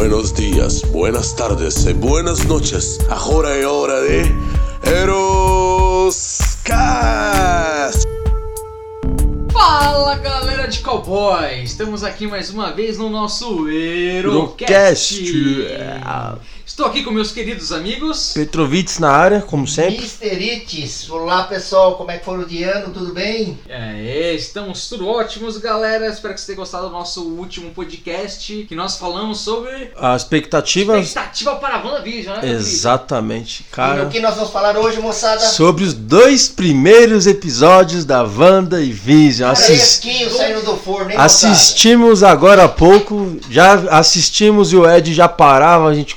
buenos días, buenas tardes e buenas noches. Agora é hora de Eros Cast. Fala galera de cowboy! Estamos aqui mais uma vez no nosso Eurocast. Estou aqui com meus queridos amigos. Petrovitz na área, como sempre. Mister Itis, olá pessoal, como é que foram de ano? Tudo bem? É, estamos tudo ótimos, galera. Espero que vocês tenham gostado do nosso último podcast que nós falamos sobre A expectativa. expectativa para a WandaVision, né? Exatamente, E cara. o que nós vamos falar hoje, moçada? Sobre os dois primeiros episódios da Wanda e Vision. Assis- Fresquinho saindo do forno, hein, moçada? Assistimos agora há pouco, já assistimos e o Ed já parava, a gente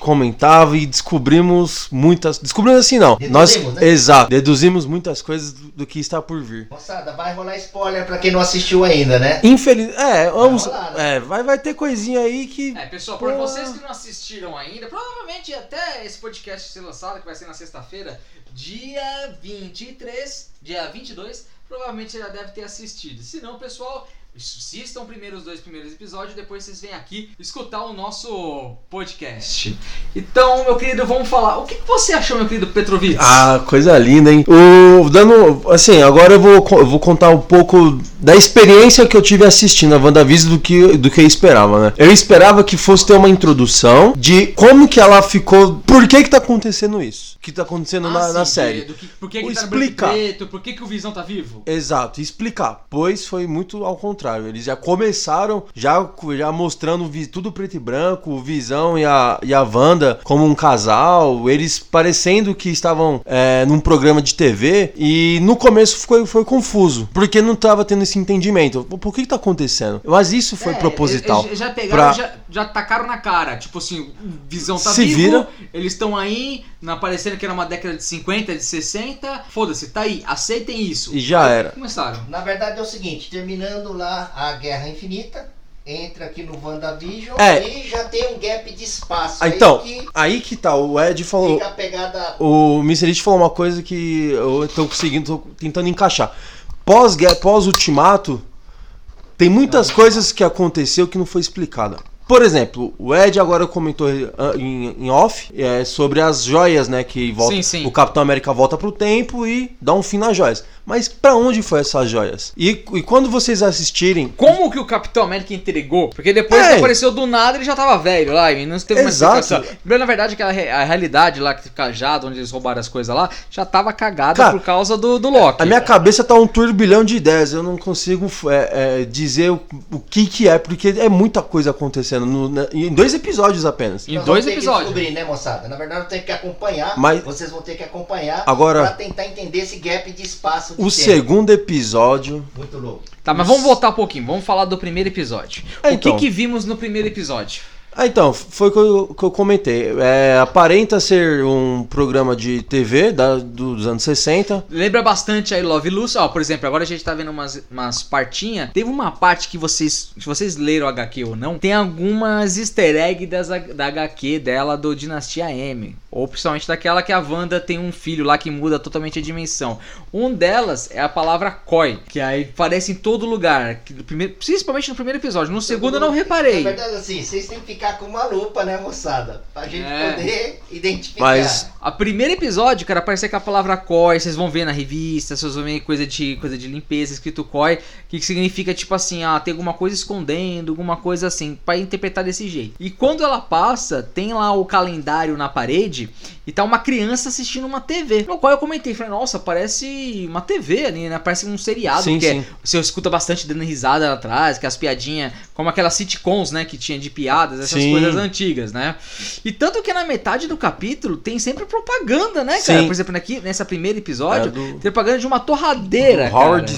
e descobrimos muitas. Descobrimos assim não. Nós, Deduzimos, né? exato, deduzimos muitas coisas do, do que está por vir. Moçada, vai rolar spoiler pra quem não assistiu ainda, né? Infeliz, é, vamos, rolar, né? é, vai, vai ter coisinha aí que É, pessoal, para vocês que não assistiram ainda, provavelmente até esse podcast ser lançado, que vai ser na sexta-feira, dia 23, dia 22, provavelmente já deve ter assistido. Se não, pessoal, assistam primeiro os dois primeiros episódios, depois vocês vêm aqui escutar o nosso podcast. Então, meu querido, vamos falar. O que você achou, meu querido Petrovitz? Ah, coisa linda, hein? O, dando, assim, agora eu vou, eu vou contar um pouco da experiência que eu tive assistindo a WandaVision do que, do que eu esperava, né? Eu esperava que fosse ter uma introdução de como que ela ficou. Por que que tá acontecendo isso? O que tá acontecendo Ah, na, sim, na série? Do que, por que, que tá no branco e explicar. preto? Por que, que o Visão tá vivo? Exato, explicar. Pois foi muito ao contrário. Eles já começaram já, já mostrando tudo preto e branco, o Visão e a, e a Wanda como um casal, eles parecendo que estavam é, num programa de TV e no começo foi, foi confuso, porque não tava tendo esse entendimento. Por que, que tá acontecendo? Mas isso foi É, proposital. Já pegaram, Pra- já, já tacaram na cara. Tipo assim, o Visão tá Se vivo, vira. eles estão aí, não aparecendo que era uma década de 50, de 60. Foda-se, tá aí, aceitem isso. E já Aí era. Começaram. Na verdade é o seguinte, terminando lá a Guerra Infinita, entra aqui no WandaVision É. e já tem um gap de espaço. Ah, aí então, que aí que tá, o Ed falou. fica a pegada... O Mr. It falou uma coisa que eu tô conseguindo, tô tentando encaixar. Pós, pós Ultimato, tem muitas coisas que aconteceu que não foi explicada. Por exemplo, o Ed agora comentou ah, em, em off é, sobre as joias, né? Que volta, Sim, sim. o Capitão América volta pro tempo e dá um fim nas joias. Mas pra onde foi essas joias? E, e quando vocês assistirem, Como que o Capitão América entregou? Porque depois É. que apareceu do nada, ele já tava velho lá e não teve explicação. Mas, Na verdade, aquela re- a realidade lá, que cajado, onde eles roubaram as coisas lá, já tava cagada Cara, por causa do, do Loki. A minha cabeça tá um turbilhão de ideias. Eu não consigo é, é, dizer o, o que que é, porque é muita coisa acontecendo no- na- em dois episódios apenas. Em Nós dois vamos ter que episódios. descobrir, né, moçada? Na verdade, eu tenho que acompanhar. Mas- Vocês vão ter que acompanhar Agora- pra tentar entender esse gap de espaço. O segundo episódio. Muito louco. Tá, mas vamos voltar um pouquinho. Vamos falar do primeiro episódio. É, o então. que que vimos no primeiro episódio? Ah, então, foi o que eu, que eu comentei. É, aparenta ser um programa de TV da- dos anos 60. Lembra bastante aí Love Lucy. Ó, por exemplo, agora a gente tá vendo umas, umas partinhas. Teve uma parte que vocês, se vocês leram o HQ ou não, tem algumas easter eggs das, da HQ dela do Dinastia M. Ou principalmente daquela que a Wanda tem um filho lá que muda totalmente a dimensão. Um delas é a palavra Koi, que aí aparece em todo lugar. Que do primeiro, principalmente no primeiro episódio. No segundo eu não reparei. Na verdade, assim, vocês têm que ficar com uma lupa, né, moçada? Pra gente É. poder identificar. Mas A primeiro episódio, cara, aparece com a palavra COI, vocês vão ver na revista, vocês vão ver coisa de, coisa de limpeza, escrito COI, que significa tipo assim, ah, tem alguma coisa escondendo, alguma coisa assim, pra interpretar desse jeito. E quando ela passa, tem lá o calendário na parede e tá uma criança assistindo uma TV. No qual eu comentei, falei, nossa, parece uma TV ali, né? Parece um seriado, Sim, porque sim. você escuta bastante dando risada lá atrás, que as piadinhas, como aquelas sitcoms, né, que tinha de piadas, essas Sim. coisas antigas, né? E tanto que na metade do capítulo tem sempre propaganda, né, cara? Sim. Por exemplo, aqui, nessa primeiro episódio, É do- tem propaganda de uma torradeira, o Howard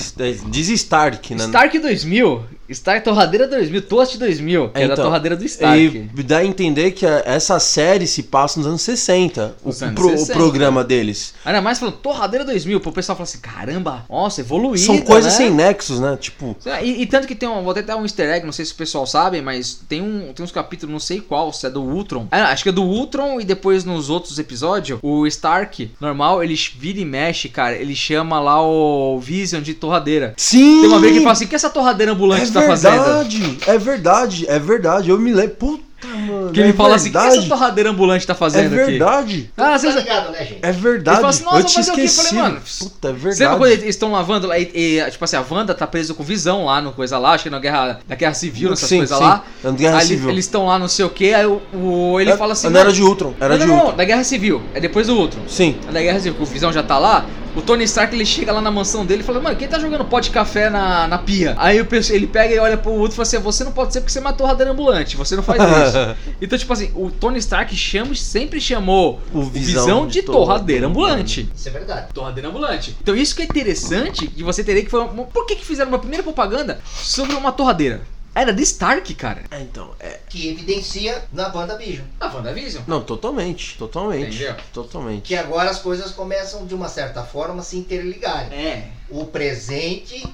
Stark, né? Stark 2000. Stark Torradeira 2000, Toast 2000, que é, da Então, torradeira do Stark. E dá a entender que a- essa série se passa nos anos 60. O, Nos anos pro- o 60. programa deles. Ainda mais falando Torradeira 2000, pro pessoal falar assim, caramba, nossa, evoluída, São coisas né? sem nexos, né? Tipo, E, e tanto que tem um, vou até dar um easter egg, não sei se o pessoal sabe, mas tem, um, tem uns capítulos, não sei qual, se é do Ultron. Ah, acho que é do Ultron e depois nos outros episódios, o Stark, normal, ele vira e mexe, cara, ele chama lá o Vision de torradeira. sim! Tem uma vez que ele fala assim, o que essa torradeira ambulante é tá fazendo? verdade, é verdade, é verdade. Eu me lembro. Puta, mano. Que ele é fala assim: o que verdade. essa torradeira ambulante tá É fazendo aqui? verdade. Ah, Tá vocês... ligado, né, gente? É verdade. Ele fala assim, "Nossa, eu é o quê?" Eu falei, mano, Puta, é Você lembra verdade. quando eles estão lavando lá e, e, tipo assim, a Wanda tá presa com visão lá no coisa lá, acho que na guerra, na guerra civil, nessas Sim, coisas sim. lá. Na Guerra Aí Civil. Eles estão lá não sei o que, aí o, o- ele É, fala assim. Não era "Mano, de Ultron, era não, de não, Ultron. não, da guerra civil. É depois do outro. Sim. Da guerra civil, o Visão já tá lá. O Tony Stark ele chega lá na mansão dele e fala: Mano, quem tá jogando pó de café na, na pia? Aí o pessoal- ele pega e olha pro outro e fala assim: Você não pode ser porque você matou a radeira ambulante, você não faz isso. então, tipo assim, o Tony Stark chama, sempre chamou O o Visão Visão, de de torradeira ambulante. Isso é verdade. Torradeira ambulante. Então isso que é interessante, que você teria que foi uma... Por que, que fizeram uma primeira propaganda sobre uma torradeira? Era de Stark, cara. É, então, é. Que evidencia na banda Vision. A WandaVision. Não, totalmente. Totalmente. Entendeu? Totalmente. Que agora as coisas começam, de uma certa forma, a se interligarem. É. O presente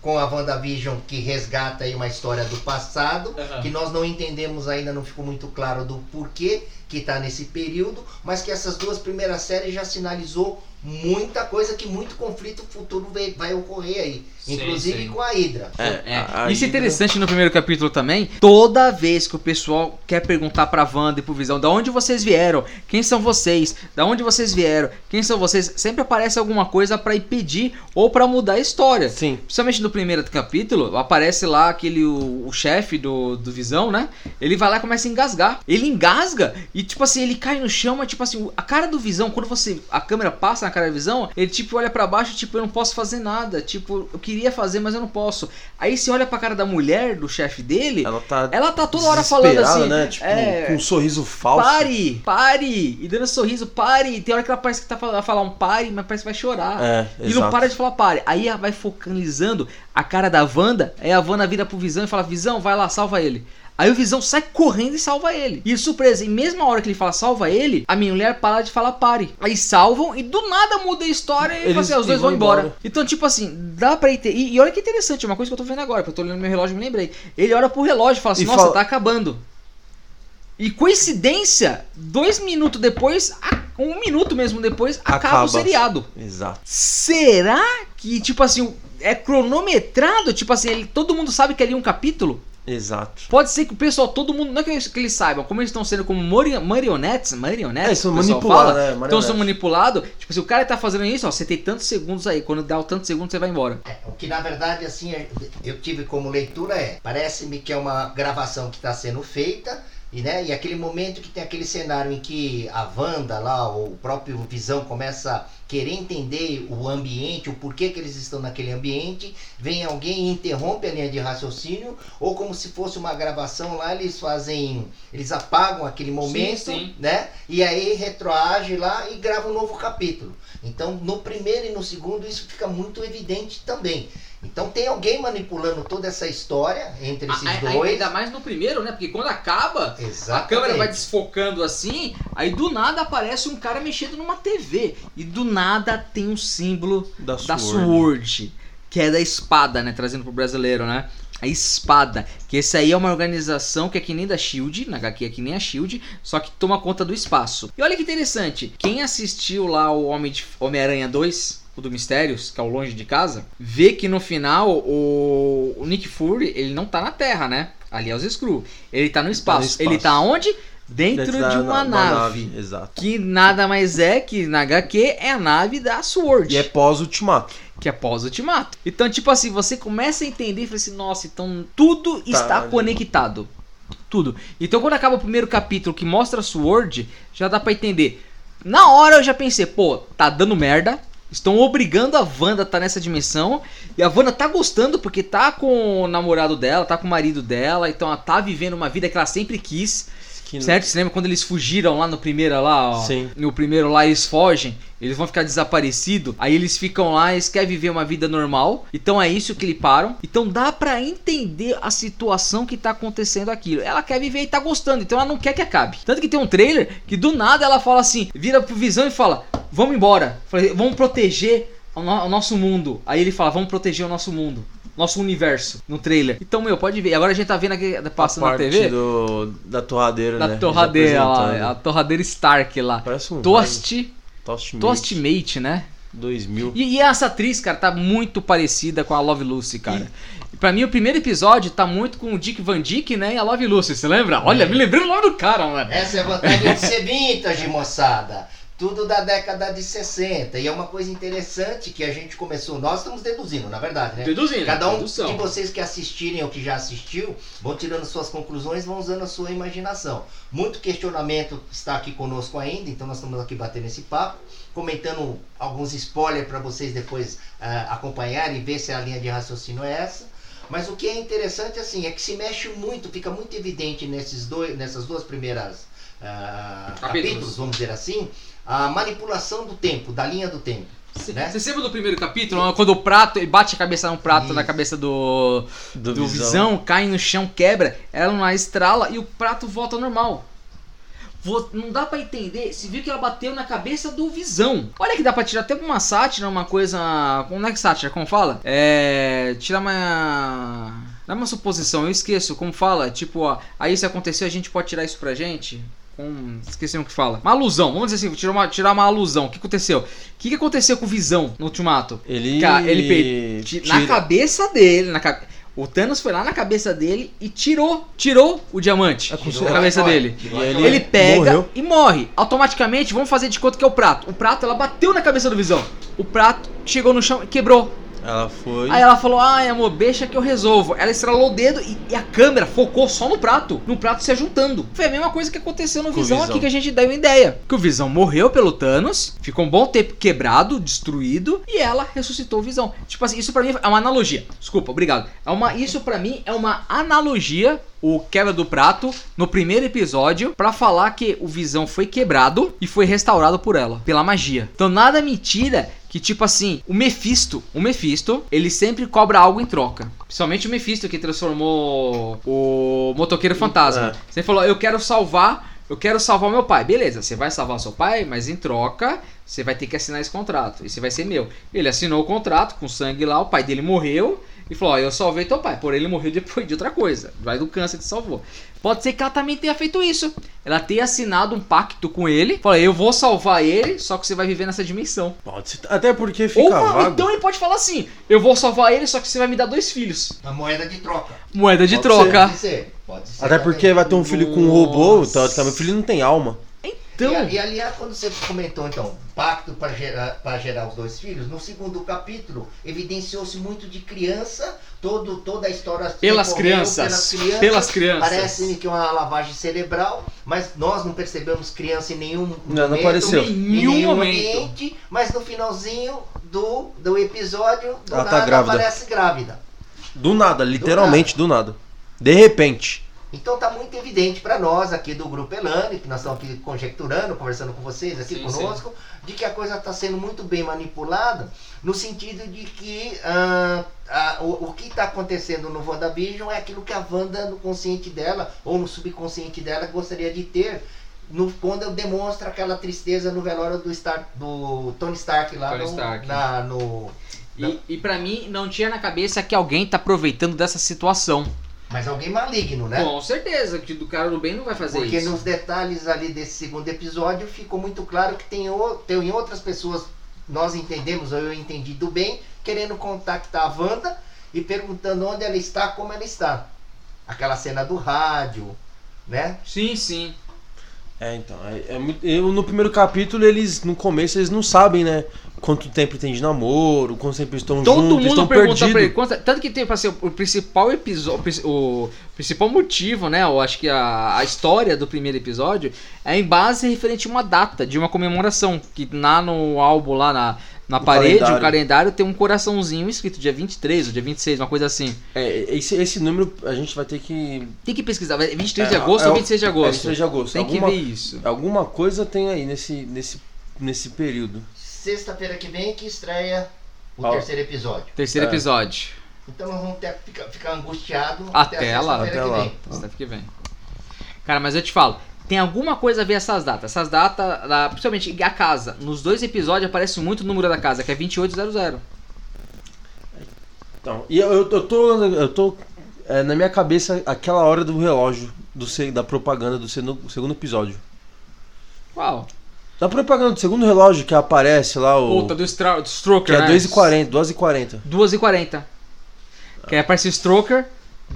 com a WandaVision que resgata aí uma história do passado, Aham. que nós não entendemos ainda, não ficou muito claro do porquê que está nesse período, mas que essas duas primeiras séries já sinalizou muita coisa que muito conflito futuro vai, ocorrer aí, inclusive sim. com a Hydra. É, a- a Isso é interessante no primeiro capítulo também. Toda vez que o pessoal quer perguntar pra Wanda e pro Visão, da onde vocês vieram? Quem são vocês? Da onde vocês vieram? Quem são vocês? Sempre aparece alguma coisa pra impedir ou pra mudar a história. Sim. Principalmente no primeiro capítulo, aparece lá aquele o, o chefe do, do Visão, né? Ele vai lá e começa a engasgar. Ele engasga e tipo assim, ele cai no chão, mas tipo assim, a cara do Visão, quando você a câmera passa na cara do Visão, ele tipo olha pra baixo, tipo, eu não posso fazer nada, tipo, eu queria fazer, mas eu não posso. Aí você olha pra cara da mulher do chefe dele, Ela tá. ela tá toda hora falando assim, né? Tipo, é, com um sorriso falso. Pare, pare! E dando sorriso, pare! Tem hora que ela parece que tá falando, vai falar um pare, mas parece que vai chorar. É, E não exato. para de falar pare. Aí ela vai focalizando a cara da Wanda. Aí a Wanda vira pro Visão e fala: Visão, vai lá, salva ele. Aí o Visão sai correndo e salva ele. E surpresa, e mesmo a hora que ele fala salva ele, a minha mulher para de falar pare. Aí salvam e do nada muda a história e Eles- fala assim, "Ah, os dois vão embora. embora. Então, tipo assim, dá pra ir ter. E, e olha que interessante, uma coisa que eu tô vendo agora, que eu tô olhando meu relógio e me lembrei. Ele olha pro relógio e fala assim: E Nossa, fala- tá acabando. E coincidência, dois minutos depois, um minuto mesmo depois, acaba, Acaba. o seriado. Exato. Será que, tipo assim, é cronometrado? Tipo assim, ele- todo mundo sabe que ali é um capítulo? Exato. Pode ser que o pessoal, todo mundo, não é que eles, que eles saibam, como eles estão sendo como marionetes, marionetes, É, são manipulados, fala, né? Então Marionetes. são manipulados. Tipo, se o cara tá fazendo isso, ó, você tem tantos segundos aí. Quando dá o tantos segundos, você vai embora. É, o que na verdade assim é- eu tive como leitura é, parece-me que é uma gravação que está sendo feita e né, e aquele momento que tem aquele cenário em que a Wanda lá, o próprio Visão começa a querer entender o ambiente, o porquê que eles estão naquele ambiente, vem alguém e interrompe a linha de raciocínio ou como se fosse uma gravação lá, eles fazem, eles apagam aquele momento, sim. né? E aí retroage lá e grava um novo capítulo. Então, no primeiro e no segundo, isso fica muito evidente também. Então, tem alguém manipulando toda essa história entre esses A- a- dois. Ainda mais no primeiro, né? Porque quando acaba, a Exatamente. câmera vai desfocando assim, aí do nada aparece um cara mexendo numa TV. E do nada tem um símbolo Da da Sword. Sword, que é da espada, né? Trazendo pro brasileiro, né? A espada, que esse aí é uma organização que é que nem da Shield, na HQ é que nem a Shield, só que toma conta do espaço. E olha que interessante, quem assistiu lá o Homem de- Homem-Aranha 2, o do Mistérios, que é o Longe de Casa, vê que no final o, o Nick Fury, ele não tá na Terra, né? Ali é os Skrull. Ele tá no espaço. espaço. Ele tá onde? Dentro, da- de uma da- nave. Exato. Que nada mais é que na HQ é a nave da Sword E é pós-ultimato. que é pós-ultimato. Então, tipo assim, você começa a entender e fala assim, nossa, então tudo está ali. conectado. Tudo. Então, quando acaba o primeiro capítulo que mostra a Sword, já dá pra entender. Na hora eu já pensei, pô, tá dando merda. Estão obrigando a Wanda a tá nessa dimensão. E a Wanda tá gostando porque tá com o namorado dela, tá com o marido dela. Então ela tá vivendo uma vida que ela sempre quis. Que Certo? Você lembra quando eles fugiram lá no primeiro lá, ó? Sim. No primeiro lá eles fogem, eles vão ficar desaparecidos, aí eles ficam lá, eles querem viver uma vida normal. Então é isso que eles param. Então dá pra entender a situação que tá acontecendo aquilo. Ela quer viver e tá gostando, então ela não quer que acabe. Tanto que tem um trailer que do nada ela fala assim, vira pro Visão e fala: "Vamos embora. Vamos proteger o nosso mundo". Aí ele fala: "Vamos proteger o nosso mundo". Nosso universo no trailer. Então, meu, pode ver. Agora a gente tá vendo aqui, passando a na parte TV. Do, da torradeira, Da né? torradeira Eles lá, a torradeira Stark lá. Parece um Toast. Toastmate. Toastmate, né? 2000. E, e essa atriz, cara, tá muito parecida com a Love Lucy, cara. Pra mim, o primeiro episódio tá muito com o Dick Van Dyke, né? E a Love Lucy, você lembra? Olha, me lembrei o nome do cara, mano. Essa é a vantagem de ser vintage, moçada. Tudo da década de 60. E é uma coisa interessante que a gente começou. Nós estamos deduzindo, na verdade, né? Deduzindo. Cada um dedução. de vocês que assistirem ou que já assistiu, vão tirando suas conclusões, vão usando a sua imaginação. Muito questionamento está aqui conosco ainda, então nós estamos aqui batendo esse papo, comentando alguns spoilers para vocês depois ah, acompanharem e ver se a linha de raciocínio é essa. Mas o que é interessante assim é que se mexe muito, fica muito evidente nesses dois, nessas duas primeiras ah, Capítulos. capítulos, vamos dizer assim, a manipulação do tempo, da linha do tempo. né? Você lembra do primeiro capítulo? Quando o prato, ele bate a cabeça no prato Isso. na cabeça do, Do do, Visão. visão. cai no chão, quebra, ela não estrala e o prato volta ao normal. Vo- Não dá pra entender, se viu que ela bateu na cabeça do Visão. Olha que dá pra tirar até uma sátira, uma coisa. Como é que sátira? Como fala? É. Tirar uma. Dá uma suposição, eu esqueço como fala. Tipo, ó, aí se aconteceu, a gente pode tirar isso pra gente? Com... Esqueci o que fala. Uma alusão, vamos dizer assim, tirar uma, tirar uma alusão. O que aconteceu? O que, que aconteceu com o Visão no Ultimato? Ele. Cara, ele pe- ti- na tira- cabeça dele, na ca- o Thanos foi lá na cabeça dele e tirou, tirou o diamante É, da certeza. cabeça dele. E olha. Ele pega morreu. e morre. Automaticamente, vamos fazer de conta que é o prato. O prato, ela bateu na cabeça do Visão. O prato chegou no chão e quebrou. Ela foi. Aí ela falou: Ai, amor, deixa que eu resolvo. Ela estralou o dedo e, e a câmera focou só no prato. No prato se juntando. Foi a mesma coisa que aconteceu no Visão, Visão. aqui que a gente deu uma ideia. Que o Visão morreu pelo Thanos, ficou um bom tempo quebrado, destruído, e ela ressuscitou o Visão. Tipo assim, isso pra mim é uma analogia. Desculpa, obrigado. É uma, isso pra mim é uma analogia. O quebra do prato no primeiro episódio pra falar que o Visão foi quebrado e foi restaurado por ela, pela magia. Então nada me tira que tipo assim, o Mephisto, o Mephisto, ele sempre cobra algo em troca. Principalmente o Mephisto que transformou o motoqueiro fantasma. É. Você falou, eu quero salvar, eu quero salvar meu pai. Beleza, você vai salvar seu pai, mas em troca você vai ter que assinar esse contrato. Esse vai ser meu. Ele assinou o contrato com sangue lá, o pai dele morreu e falou: Ó, eu salvei teu pai, porém ele morreu depois de outra coisa. Vai do câncer que salvou. Pode ser que ela também tenha feito isso. Ela tenha assinado um pacto com ele. Falou: eu vou salvar ele, só que você vai viver nessa dimensão. Pode ser- Até porque fica Ou não, vago. então ele pode falar assim: eu vou salvar ele, só que você vai me dar dois filhos. A moeda de troca. Moeda de Pode troca. Pode ser. Pode ser. Até porque vai ter um filho com um robô, Nossa. então também o filho não tem alma. Então. E, e aliás, quando você comentou então, pacto para gerar, para gerar os dois filhos, no segundo capítulo evidenciou-se muito de criança, todo, toda a história Pelas crianças. Pelas crianças. Parece-me que é uma lavagem cerebral, mas nós não percebemos criança em nenhum Não, não momento, apareceu. Em nenhum nenhum momento. ambiente, mas no finalzinho do, do episódio, do Ela tá nada grávida. aparece grávida. Do nada, literalmente do nada. De repente. Então tá muito evidente para nós aqui do Grupo Elane, que nós estamos aqui conjecturando, conversando com vocês aqui Sim, conosco, de que a coisa está sendo muito bem manipulada, no sentido de que ah, ah, o, o que está acontecendo no WandaVision é aquilo que a Wanda, no consciente dela, ou no subconsciente dela, gostaria de ter. No, quando demonstra aquela tristeza no velório do, Star, do Tony Stark lá Tony no, Stark. na- no- E, e para mim, não tinha na cabeça que alguém tá aproveitando dessa situação. Mas alguém maligno, né? Com certeza, que do cara do bem não vai fazer Porque isso. nos detalhes ali desse segundo episódio ficou muito claro que tem, o, tem outras pessoas, nós entendemos, ou eu entendi do bem, querendo contactar a Wanda e perguntando onde ela está, como ela está. Aquela cena do rádio, né? Sim, sim. É, então. É, é muito- eu, no primeiro capítulo, eles, no começo, eles não sabem, né? Quanto tempo tem de namoro, quanto tempo estão Todo juntos, mundo estão pergunta pra ele. quanto- tanto que tem pra ser o principal episódio. O principal motivo, né? Eu acho que a, a história do primeiro episódio é em base referente a uma data de uma comemoração. Que lá no álbum, lá na, na parede, calendário. o calendário tem um coraçãozinho escrito dia 23 ou dia 26, uma coisa assim. É, esse, esse número a gente vai ter que. Tem que pesquisar. vai- 23 de É, agosto é ou o- 26 de É, agosto? 23 de agosto. Tem alguma, que ver isso. alguma coisa tem aí nesse, nesse, nesse período. Sexta-feira que vem que estreia o Ó. terceiro episódio. Terceiro É. episódio. Então nós vamos ter que ficar, ficar angustiado Até a lá, sexta-feira até que lá. vem. Sexta que vem. Cara, mas eu te falo, tem alguma coisa a ver essas datas. Essas datas, da- principalmente a casa. Nos dois episódios aparece muito o número da casa, que é 2800. Então, e eu, eu, eu tô, eu tô é, na minha cabeça aquela hora do relógio do, da propaganda do segundo episódio. Qual? Da propaganda do segundo relógio que aparece lá o. Puta, do, Stra do Stroker, que é né? 2h40, 2h40. 2h40. Que aí aparece o Stroker,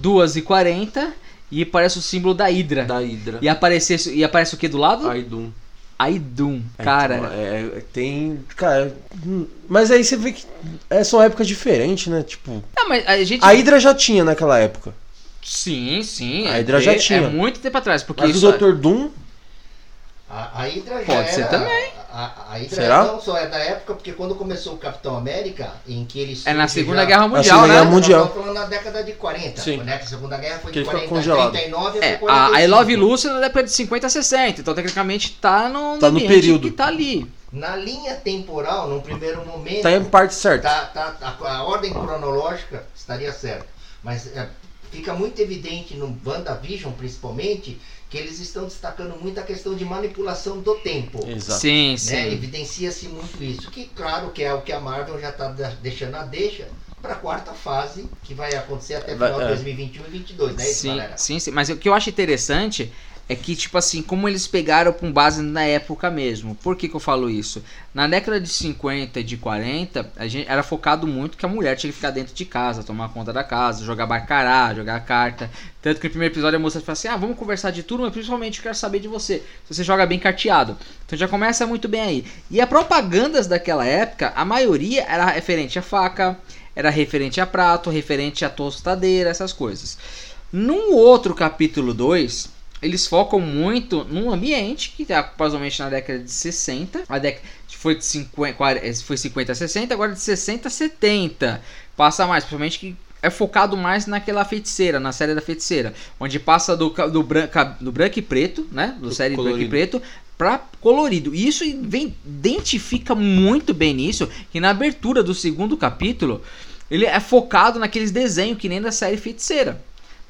2h40, e aparece o símbolo da Hydra. Da Hydra. E, aparece, e aparece o que do lado? Aidum. Aidum. É, Cara, então, é, tem. Cara. hum, Mas aí você vê que é, são épocas diferentes, né? Tipo. Mas a gente. A Hydra já tinha naquela época. Sim, sim. A é- Hydra já é, tinha. É muito tempo atrás. Porque Mas isso o Dr. Doom. A, a Hydra já Pode ser era- também. A, a Hydra Será? não só é da época, porque quando começou o Capitão América, em que ele É na Segunda já- Guerra Na Mundial, Segunda né? Guerra Mundial. estamos falando na década de 40. Sim. Né? Que a Segunda Guerra foi Que de ele fica 40 congelado. 39 É, a, a 45. I Love Lucy é na dépoca de 50 a 60, então tecnicamente tá no, Tá no período. que tá ali. Na linha temporal, num primeiro momento, Tá em parte certa. tá, tá, a, a ordem cronológica estaria certa. Mas é, fica muito evidente no WandaVision, principalmente, que eles estão destacando muito a questão de manipulação do tempo. Exato. Sim, né? sim. Evidencia-se muito isso. Que, claro, que é o que a Marvel já está deixando a deixa para a quarta fase, que vai acontecer até final de é. 2021 e 2022, né, Sim, galera? sim, sim. Mas o que eu acho interessante é que, tipo assim, como eles pegaram com base na época mesmo. Por que, que eu falo isso? Na década de 50 e de 40, a gente era focado muito que a mulher tinha que ficar dentro de casa, tomar conta da casa, jogar barcará, jogar carta. Tanto que no primeiro episódio a moça fala assim: ah, vamos conversar de tudo, mas principalmente eu quero saber de você. Se você joga bem carteado. Então já começa muito bem aí. E a propagandas daquela época, a maioria era referente a faca, era referente a prato, referente a tostadeira, essas coisas. Num outro capítulo 2, eles focam muito num ambiente que tá provavelmente na década de 60. A década foi de 50, 40, foi 50 a 60, agora de 60 a 70. Passa mais, principalmente que é focado mais naquela feiticeira, na série da feiticeira, onde passa do, do, branco, do branco e preto, né? Do Do série branco e colorido. preto para colorido. E isso vem, identifica muito bem nisso, que na abertura do segundo capítulo, ele é focado naqueles desenhos que nem da série feiticeira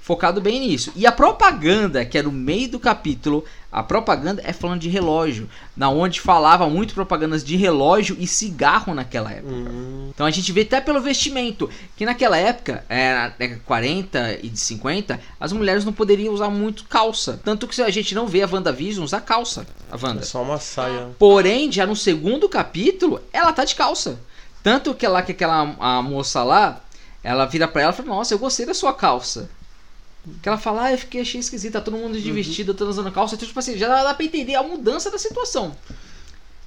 focado bem nisso. E a propaganda, que é no meio do capítulo, a propaganda é falando de relógio, na onde falava muito propagandas de relógio e cigarro naquela época. Hum, Então a gente vê até pelo vestimento, que naquela época, é, na década de 40 e de 50, as mulheres não poderiam usar muito calça. Tanto que a gente não vê a WandaVision usar calça, a é Wanda. só uma saia. Porém, já no segundo capítulo, ela tá de calça. Tanto que lá que aquela a moça lá, ela vira pra ela e fala: Nossa, eu gostei da sua calça. Que ela fala, ah, eu fiquei achei esquisito, tá todo mundo de vestido, tá usando calça. Então, tipo assim, já dá pra entender a mudança da situação.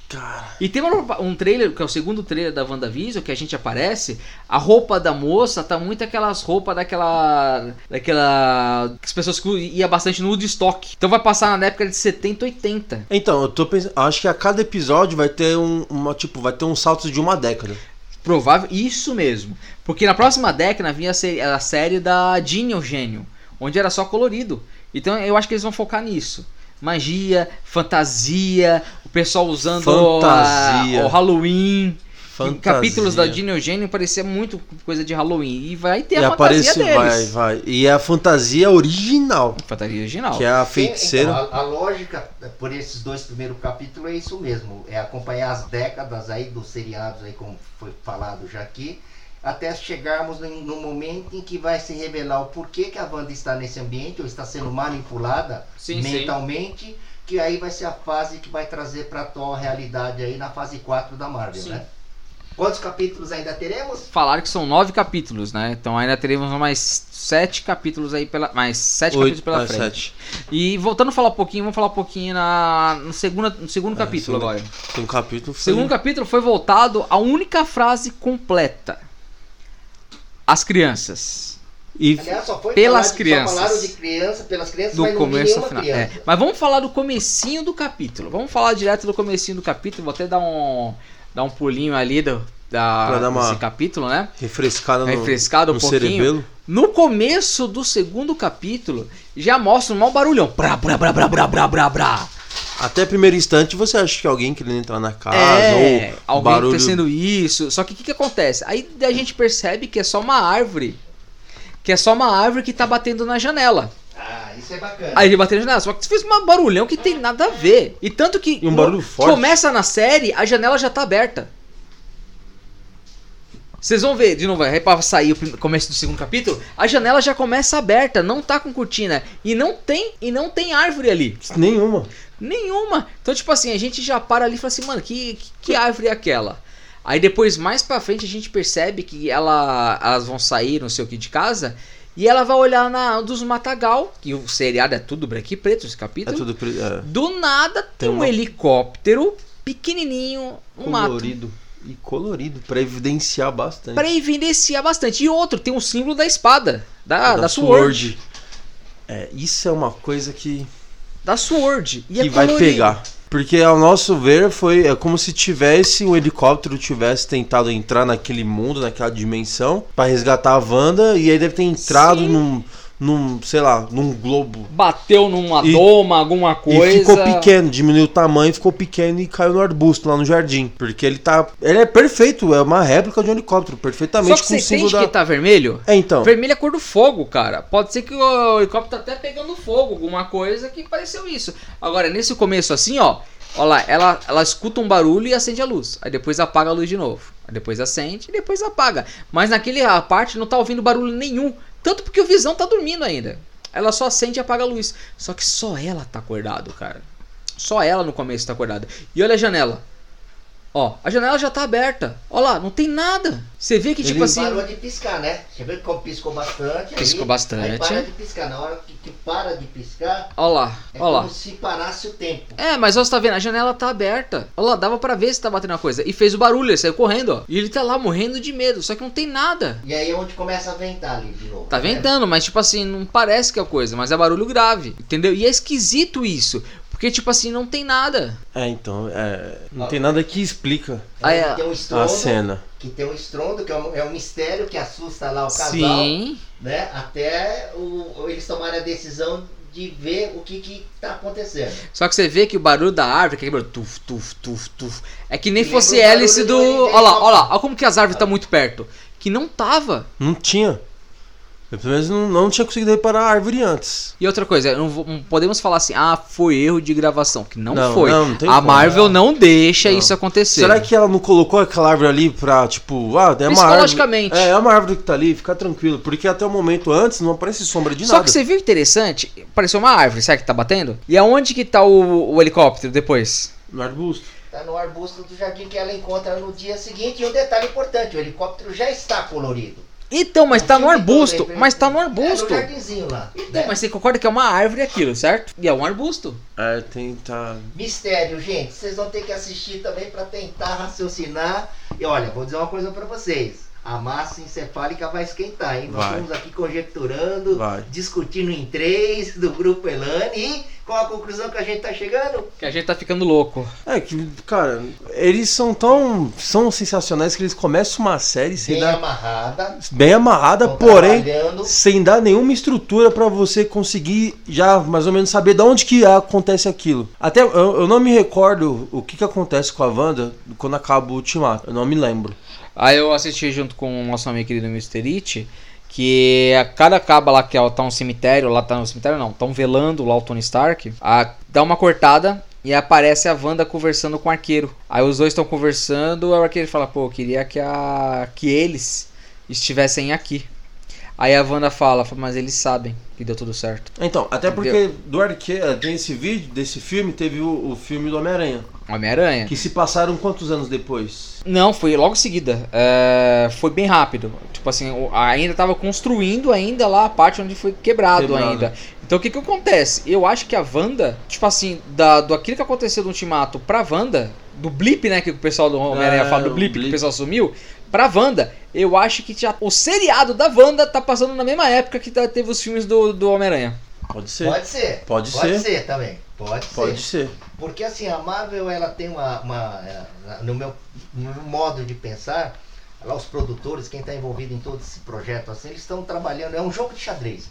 Cara. E tem uma- um trailer, que é o segundo trailer da WandaVision, que a gente aparece, a roupa da moça tá muito aquelas roupas daquela. daquela. que as pessoas que ia bastante no Woodstock. Então vai passar na época de 70, 80. Então, eu tô pensando. Acho que a cada episódio vai ter um. Uma, tipo, vai ter um salto de uma década. Provável, isso mesmo. Porque na próxima década vinha a série, a série da Jean e o Gênio, onde era só colorido. Então eu acho que eles vão focar nisso. Magia, fantasia, o pessoal usando Fantasia. a- o Halloween. Fantasia. Capítulos da Jean e o Gênio parecia muito coisa de Halloween. E vai ter E a fantasia aparece, deles. vai, vai. E é a fantasia original, Fantasia original. que é a feiticeira. então, a, a lógica por esses dois primeiros capítulos é isso mesmo. É acompanhar as décadas aí dos seriados aí, como foi falado já aqui, até chegarmos no, momento em que vai se revelar o porquê que a Wanda está nesse ambiente ou está sendo manipulada Sim, mentalmente, que aí vai ser a fase que vai trazer para a atual realidade aí na fase 4 da Marvel, Sim. né? Quantos capítulos ainda teremos? Falaram que são nove capítulos, né? Então ainda teremos mais sete capítulos aí pela. Mais sete capítulos Oito, pela ah, frente. sete. E voltando a falar um pouquinho, vamos falar um pouquinho na, no, segunda, no segundo É, capítulo segundo- agora. Um capítulo. O foi- segundo capítulo foi voltado à única frase completa. As crianças. E Aliás, só foi Pelas falar de- crianças. Só falaram de criança, pelas crianças, Do mas não vi começo ao final. É, Mas vamos falar do comecinho do capítulo. Vamos falar direto do comecinho do capítulo. Vou até dar um, dar um pulinho ali do, da, Pra dar uma- desse capítulo, né? refrescada no, Refrescado um no pouquinho. cerebelo. No começo do segundo capítulo, já mostra um mau barulhão. Brá, brá, brá, brá, brá, brá, brá, brá. Até primeiro instante você acha que é alguém querendo entrar na casa é, ou alguém barulho. fazendo isso. Só que o que, que acontece? Aí a gente percebe que é só uma árvore. Que é só uma árvore que tá batendo na janela. Ah, isso é bacana. Aí ele bateu na janela. Só que fez um barulhão que tem nada a ver. E tanto que. E um barulho forte. Começa na série, a janela já tá aberta. Vocês vão ver, de novo, aí pra sair o começo do segundo capítulo, a janela já começa aberta, não tá com cortina. E não tem, e não tem árvore ali. Nenhuma. Nenhuma. Então, tipo assim, a gente já para ali e fala assim, mano, que, que, que árvore é aquela? Aí depois, mais pra frente, a gente percebe que ela, elas vão sair, não sei o que, de casa. E ela vai olhar na dos Matagal, que o seriado é tudo branco e preto, esse É capítulo. tudo pre- é, Do nada tem, Tem um uma- helicóptero pequenininho, um mato. E colorido, pra evidenciar bastante. Pra evidenciar bastante. E outro, tem um símbolo da espada. Da, da, Sword. É, isso é uma coisa que, Da Sword. E que é vai pegar. Porque ao nosso ver foi é como se tivesse um helicóptero tivesse tentado entrar naquele mundo, naquela dimensão, pra resgatar a Wanda e aí deve ter entrado Sim. num, num, sei lá, num globo. Bateu numa E- doma, alguma coisa. E ficou pequeno, diminuiu o tamanho, ficou pequeno e caiu no arbusto lá no jardim. Porque ele tá. Ele é perfeito, é uma réplica de um helicóptero, perfeitamente Só que com o você entende da. que tá vermelho? É, então. Vermelho é cor do fogo, cara. Pode ser que o helicóptero tá até pegando fogo, alguma coisa que pareceu isso. Agora, nesse começo assim, ó. Ó lá, ela, ela escuta um barulho e acende a luz. Aí depois apaga a luz de novo. Aí depois acende e depois apaga. Mas naquele a parte não tá ouvindo barulho nenhum. Tanto porque o Visão tá dormindo ainda. Ela só acende e apaga a luz. Só que só ela tá acordado, cara. Só ela no começo tá acordada. E olha a janela. Ó, a janela já tá aberta. Ó lá, não tem nada. Você vê que tipo Ele assim. Parou de piscar, né? Você vê como piscou bastante. aí- Piscou bastante. Aí para de piscar. Na hora que, que para de piscar, Ó lá, é ó lá. como se parasse o tempo. É, mas ó, você tá vendo, a janela tá aberta. Olha lá, dava pra ver se tá batendo a coisa. E fez o barulho, ele saiu correndo, ó. E ele tá lá morrendo de medo, só que não tem nada. E aí é onde começa a ventar ali de novo. Tá né? ventando, mas tipo assim, não parece que é coisa, mas é barulho grave, entendeu? E é esquisito isso, porque tipo assim, não tem nada. É, então. É, não tem nada que explica Aí, Aí ó, tem um a estrondo, cena. que tem um estrondo, que é um, é um mistério que assusta lá o casal, Sim. né? Até o, eles tomarem a decisão de ver o que que tá acontecendo. Só que você vê que o barulho da árvore, que é barulho tuf, tuf, tuf, tuf, é que nem Lembra fosse hélice do. do Olha lá, olha lá, olha como que as árvores estão muito perto. Que não tava. Não tinha. Eu pelo menos não, não tinha conseguido reparar a árvore antes. E outra coisa, não, não podemos falar assim, ah, foi erro de gravação, que não, Não, foi. não, não tem a como. Marvel não deixa Não. isso acontecer. Será que ela não colocou aquela árvore ali pra, tipo, ah, é uma árvore. Psicologicamente. É, é uma árvore que tá ali, fica tranquilo. Porque até o momento antes não aparece sombra de Só nada. que você viu interessante? Pareceu uma árvore, sabe que tá batendo? E aonde que tá o, o helicóptero depois? No arbusto. Tá no arbusto do jardim que ela encontra no dia seguinte. E um detalhe importante, o helicóptero já está colorido. Então, mas tá no arbusto. Mas tá no É, arbusto. no jardinzinho lá. Então, né? mas você concorda que é uma árvore aquilo, certo? E é um arbusto. É, tem. Tá. Mistério, gente. Vocês vão ter que assistir também para tentar raciocinar. E olha, vou dizer uma coisa para vocês. A massa encefálica vai esquentar, hein? Nós Vai. estamos aqui conjecturando, Vai. discutindo em três do grupo Elane. E qual a conclusão que a gente tá chegando? Que a gente tá ficando louco. É que, cara, eles são tão. são sensacionais que eles começam uma série sem Bem dar. amarrada. Bem amarrada, porém. Sem dar nenhuma estrutura pra você conseguir já mais ou menos saber de onde que acontece aquilo. Até eu, eu não me recordo o que, que acontece com a Wanda quando acaba o ultimato. Eu não me lembro. Aí eu assisti junto com o nosso amigo querido Mr. It, que a cada acaba lá que ó, tá um cemitério, lá tá no cemitério não, tão velando lá o Tony Stark, a, dá uma cortada e aparece a Wanda conversando com o arqueiro. Aí os dois estão conversando, aí o arqueiro fala, pô, eu queria que, a, que eles estivessem aqui. Aí a Wanda fala, mas eles sabem que deu tudo certo. Então, até Entendeu? porque do arqueiro, desse vídeo, desse filme, teve o, o filme do Homem-Aranha. Homem-Aranha. Que se passaram quantos anos depois? Não, foi logo em seguida. É, foi bem rápido. Tipo assim, ainda tava construindo ainda lá a parte onde foi quebrado, Quebrado. ainda. Então o que que acontece? Eu acho que a Wanda, tipo assim, da, do aquilo que aconteceu do Ultimato pra Wanda, do blip, né, que o pessoal do Homem-Aranha É, fala do o blip, que blip. o pessoal sumiu, pra Wanda, eu acho que já, o seriado da Wanda tá passando na mesma época que tá- teve os filmes do, do Homem-Aranha. Pode ser. Pode ser. Pode Pode ser. ser também. Pode, Pode ser. ser. Porque assim, a Marvel ela tem uma. uma, eh, no meu no meu modo de pensar, lá os produtores, quem está envolvido em todo esse projeto, assim, eles estão trabalhando, é um jogo de xadrez.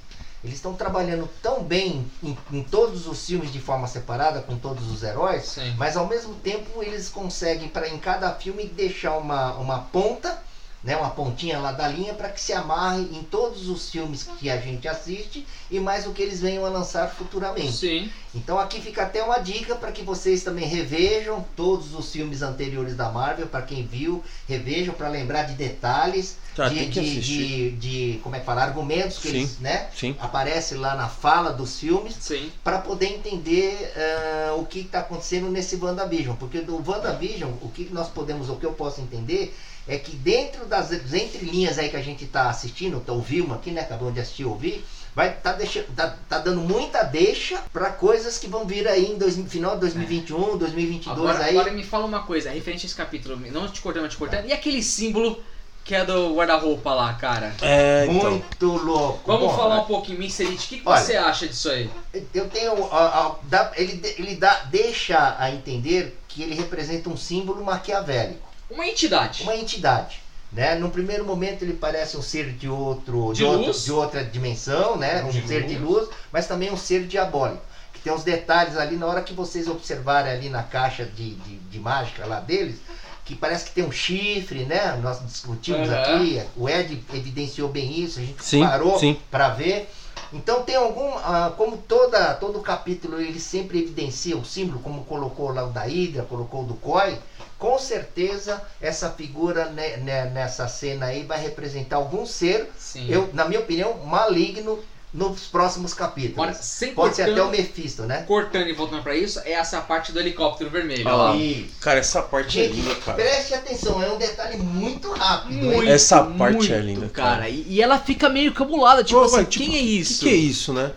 Eles estão trabalhando tão bem em, em todos os filmes de forma separada, com todos os heróis, Sim. mas ao mesmo tempo eles conseguem, para em cada filme, deixar uma, uma ponta né, uma pontinha lá da linha para que se amarre em todos os filmes que a gente assiste e mais o que eles venham a lançar futuramente. Sim. Então aqui fica até uma dica para que vocês também revejam todos os filmes anteriores da Marvel, para quem viu, revejam para lembrar de detalhes, Tá, de, de, de, de- como é que fala, argumentos que Sim. eles, né, Sim. aparece lá na fala dos filmes para poder entender ah, o que está acontecendo nesse WandaVision. Porque do WandaVision, o que nós podemos, o que eu posso entender é que dentro das entrelinhas aí que a gente está assistindo, tá, ouvimos aqui, né? Acabou de assistir ouvir, vai tá, deixando, tá, tá dando muita deixa para coisas que vão vir aí em dois, final de 2021, 2022 Agora, aí. agora me fala uma coisa, referente a esse capítulo, não te cortando, não te cortando. E aquele símbolo que é do guarda-roupa lá, cara? É, então. Muito louco. Vamos Bom, falar um pouquinho, Mincerite, o que, que Olha. você acha disso aí? Eu tenho. a- a- ele ele dá, deixa a entender que ele representa um símbolo maquiavélico. Uma entidade. uma entidade. Né? No primeiro momento ele parece um ser de outro De outro- luz? de outra dimensão, né? Um De ser de luz, mas também um ser diabólico. Que tem uns detalhes ali na hora que vocês observarem ali na caixa de, de, de mágica lá deles, que parece que tem um chifre, né? Nós discutimos Aham. aqui, o Ed evidenciou bem isso, a gente Sim, parou para ver. Então tem algum, ah, como toda, todo capítulo ele sempre evidencia o símbolo, como colocou lá o da Hydra, colocou o do Koi, com certeza essa figura ne- ne- nessa cena aí vai representar algum ser, Sim. eu, na minha opinião, maligno nos próximos capítulos. Agora, sem Pode ser até cortando, o Mephisto, né? cortando e voltando pra isso, é essa parte do helicóptero vermelho. Ó lá. E, Cara, essa parte é gente, linda, cara. preste atenção, é um detalhe muito rápido. Muito, Essa parte muito, é linda, cara. cara. E, e ela fica meio cabulada, tipo Pô, assim, mas, tipo, quem é isso? O que, que é isso, né?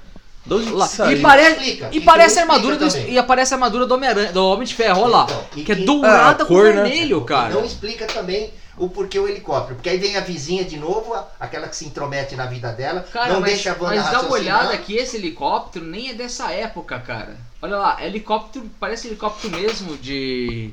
E, parece, Explica, e parece não armadura do, e aparece a armadura do Homem-Aranha, do Homem de Ferro, olha lá. Então, e que é que- dourada Ah, com cor, né? vermelho, cara. Não explica também o porquê o helicóptero. Porque aí vem a vizinha de novo, aquela que se intromete na vida dela, Cara, não mas, deixa a mas dá uma olhada que esse helicóptero nem é dessa época, cara. Olha lá, helicóptero, parece helicóptero mesmo de...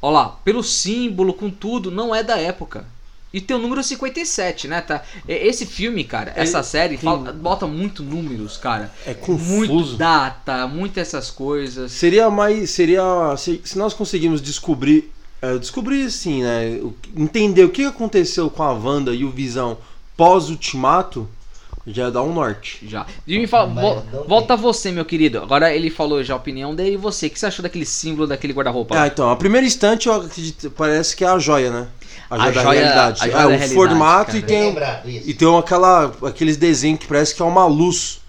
Olha lá, pelo símbolo, com tudo, não é da época. E tem o número 57, né, tá? E- Esse filme, cara, Ele essa série, tem- fala- bota muito números, cara. É Muito confuso. data, muitas essas coisas. Seria mais. Seria. Se, se nós conseguimos descobrir. é, descobrir assim, né? Entender o que aconteceu com a Wanda e o Visão pós-ultimato, já dá um norte. Já. E me fala, não volta você, meu querido. Agora ele falou já a opinião dele e você. O que você achou daquele símbolo daquele guarda-roupa? Ah, então, a primeira instante eu acredito, parece que é a joia, né? A joia A da joia- realidade. a joia é, da o realidade, formato cara. e Bem tem, lembrado, e tem aquela, aqueles desenhos que parece que é uma luz.